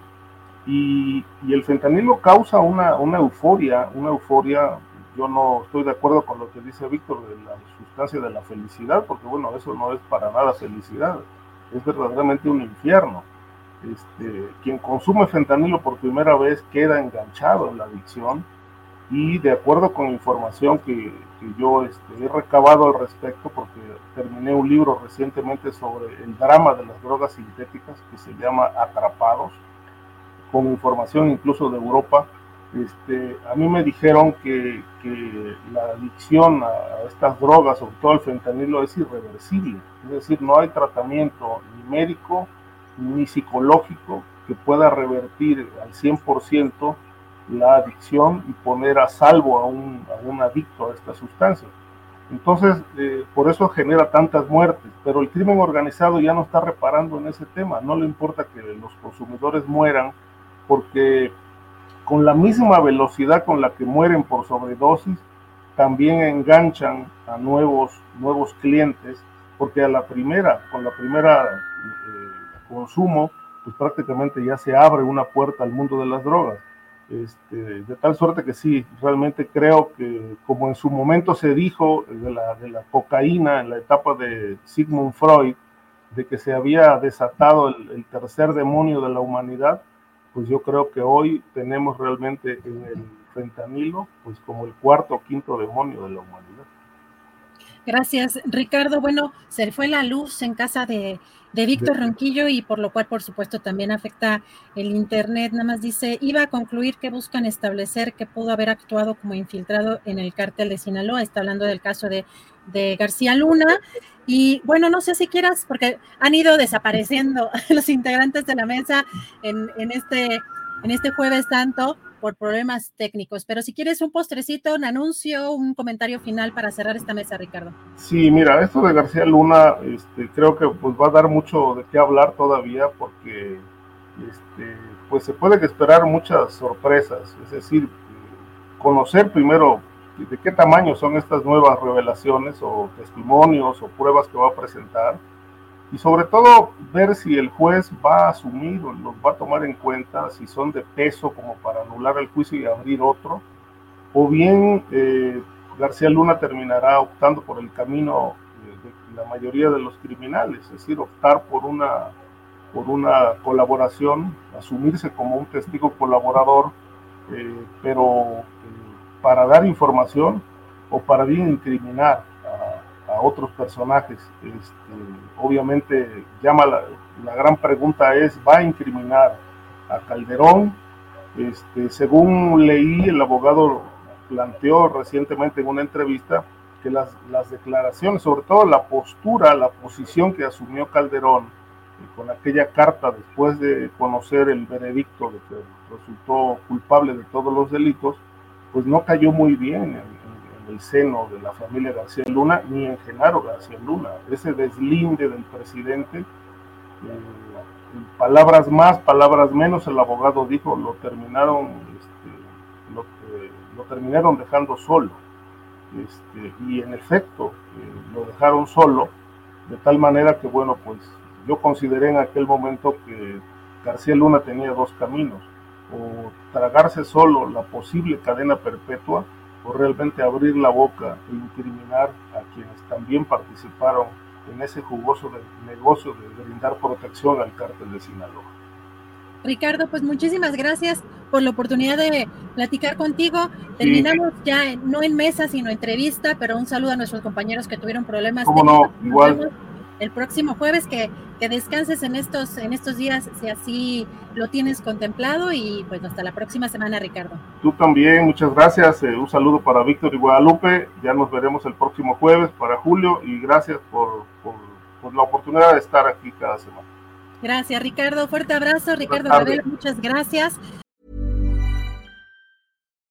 y, y el fentanilo causa una, una, euforia, una euforia, yo no estoy de acuerdo con lo que dice Víctor de la sustancia de la felicidad, porque bueno, eso no es para nada felicidad, es verdaderamente un infierno. Este, quien consume fentanilo por primera vez queda enganchado en la adicción y de acuerdo con información que, que yo este, he recabado al respecto, porque terminé un libro recientemente sobre el drama de las drogas sintéticas que se llama Atrapados, con información incluso de Europa, este, a mí me dijeron que, que la adicción a, estas drogas, sobre todo el fentanilo, es irreversible. Es decir, no hay tratamiento ni médico ni psicológico que pueda revertir al 100% la adicción y poner a salvo a un, a un adicto a esta sustancia. Entonces, eh, por eso genera tantas muertes, pero el crimen organizado ya no está reparando en ese tema, no le importa que los consumidores mueran, porque con la misma velocidad con la que mueren por sobredosis, también enganchan a nuevos, nuevos clientes, porque a la primera, con la primera eh, consumo, pues prácticamente ya se abre una puerta al mundo de las drogas. Este, de tal suerte que sí, realmente creo que como en su momento se dijo de la, de la cocaína en la etapa de Sigmund Freud, de que se había desatado el, tercer demonio de la humanidad, pues yo creo que hoy tenemos realmente en el fentanilo, pues como el cuarto o quinto demonio de la humanidad. Gracias, Ricardo. Bueno, se fue la luz en casa de, de Víctor Ronquillo y por lo cual, por supuesto, también afecta el Internet. Nada más dice, iba a concluir que buscan establecer que pudo haber actuado como infiltrado en el cártel de Sinaloa. Está hablando del caso de, de García Luna. Y bueno, no sé si quieras, porque han ido desapareciendo [LAUGHS] los integrantes de la mesa en, en, este, en este jueves santo por problemas técnicos. Pero si quieres un postrecito, un anuncio, un comentario final para cerrar esta mesa, Ricardo. Sí, mira, esto de García Luna, este, creo que pues va a dar mucho de qué hablar todavía porque este, pues se puede esperar muchas sorpresas, es decir, conocer primero de qué tamaño son estas nuevas revelaciones o testimonios o pruebas que va a presentar y sobre todo ver si el juez va a asumir o los va a tomar en cuenta, si son de peso como para anular el juicio y abrir otro, o bien eh, García Luna terminará optando por el camino de, la mayoría de los criminales, es decir, optar por una, por una colaboración, asumirse como un testigo colaborador, eh, pero eh, para dar información o para bien incriminar a, otros personajes. Este, obviamente llama la, la, gran pregunta es, ¿va a incriminar a Calderón? Este, según leí, el abogado planteó recientemente en una entrevista que las, las declaraciones, sobre todo la postura, la posición que asumió Calderón eh, con aquella carta después de conocer el veredicto de que resultó culpable de todos los delitos, pues no cayó muy bien en, el seno de la familia García Luna ni en Genaro García Luna. Ese deslinde del presidente, eh, palabras más, palabras menos, el abogado dijo, lo terminaron, este, lo, terminaron dejando solo. Este, y en efecto, eh, lo dejaron solo, de tal manera que, bueno, pues yo consideré en aquel momento que García Luna tenía dos caminos o tragarse solo la posible cadena perpetua o realmente abrir la boca e incriminar a quienes también participaron en ese jugoso negocio de brindar protección al cártel de Sinaloa. Ricardo, pues muchísimas gracias por la oportunidad de platicar contigo. Terminamos ya no en mesa, sino entrevista, pero un saludo a nuestros compañeros que tuvieron problemas. ¿Cómo no? Igual el próximo jueves, que, que, descanses en estos, en estos días si así lo tienes contemplado y pues hasta la próxima semana, Ricardo. Tú también, muchas gracias. Eh, un saludo para Víctor y Guadalupe. Ya nos veremos el próximo jueves para Julio y gracias por, por, la oportunidad de estar aquí cada semana. Gracias, Ricardo. Fuerte abrazo. Ricardo Gabriel, muchas gracias.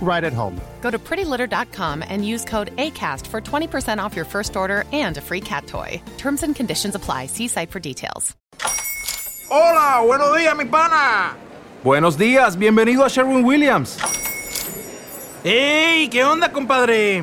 right at home. Go to prettylitter.com and use code ACAST for 20% off your first order and a free cat toy. Terms and conditions apply. See site for details. Hola, buenos días, mi pana. Buenos días, bienvenido a Sherwin Williams. ¡Ey! ¿Qué onda, compadre?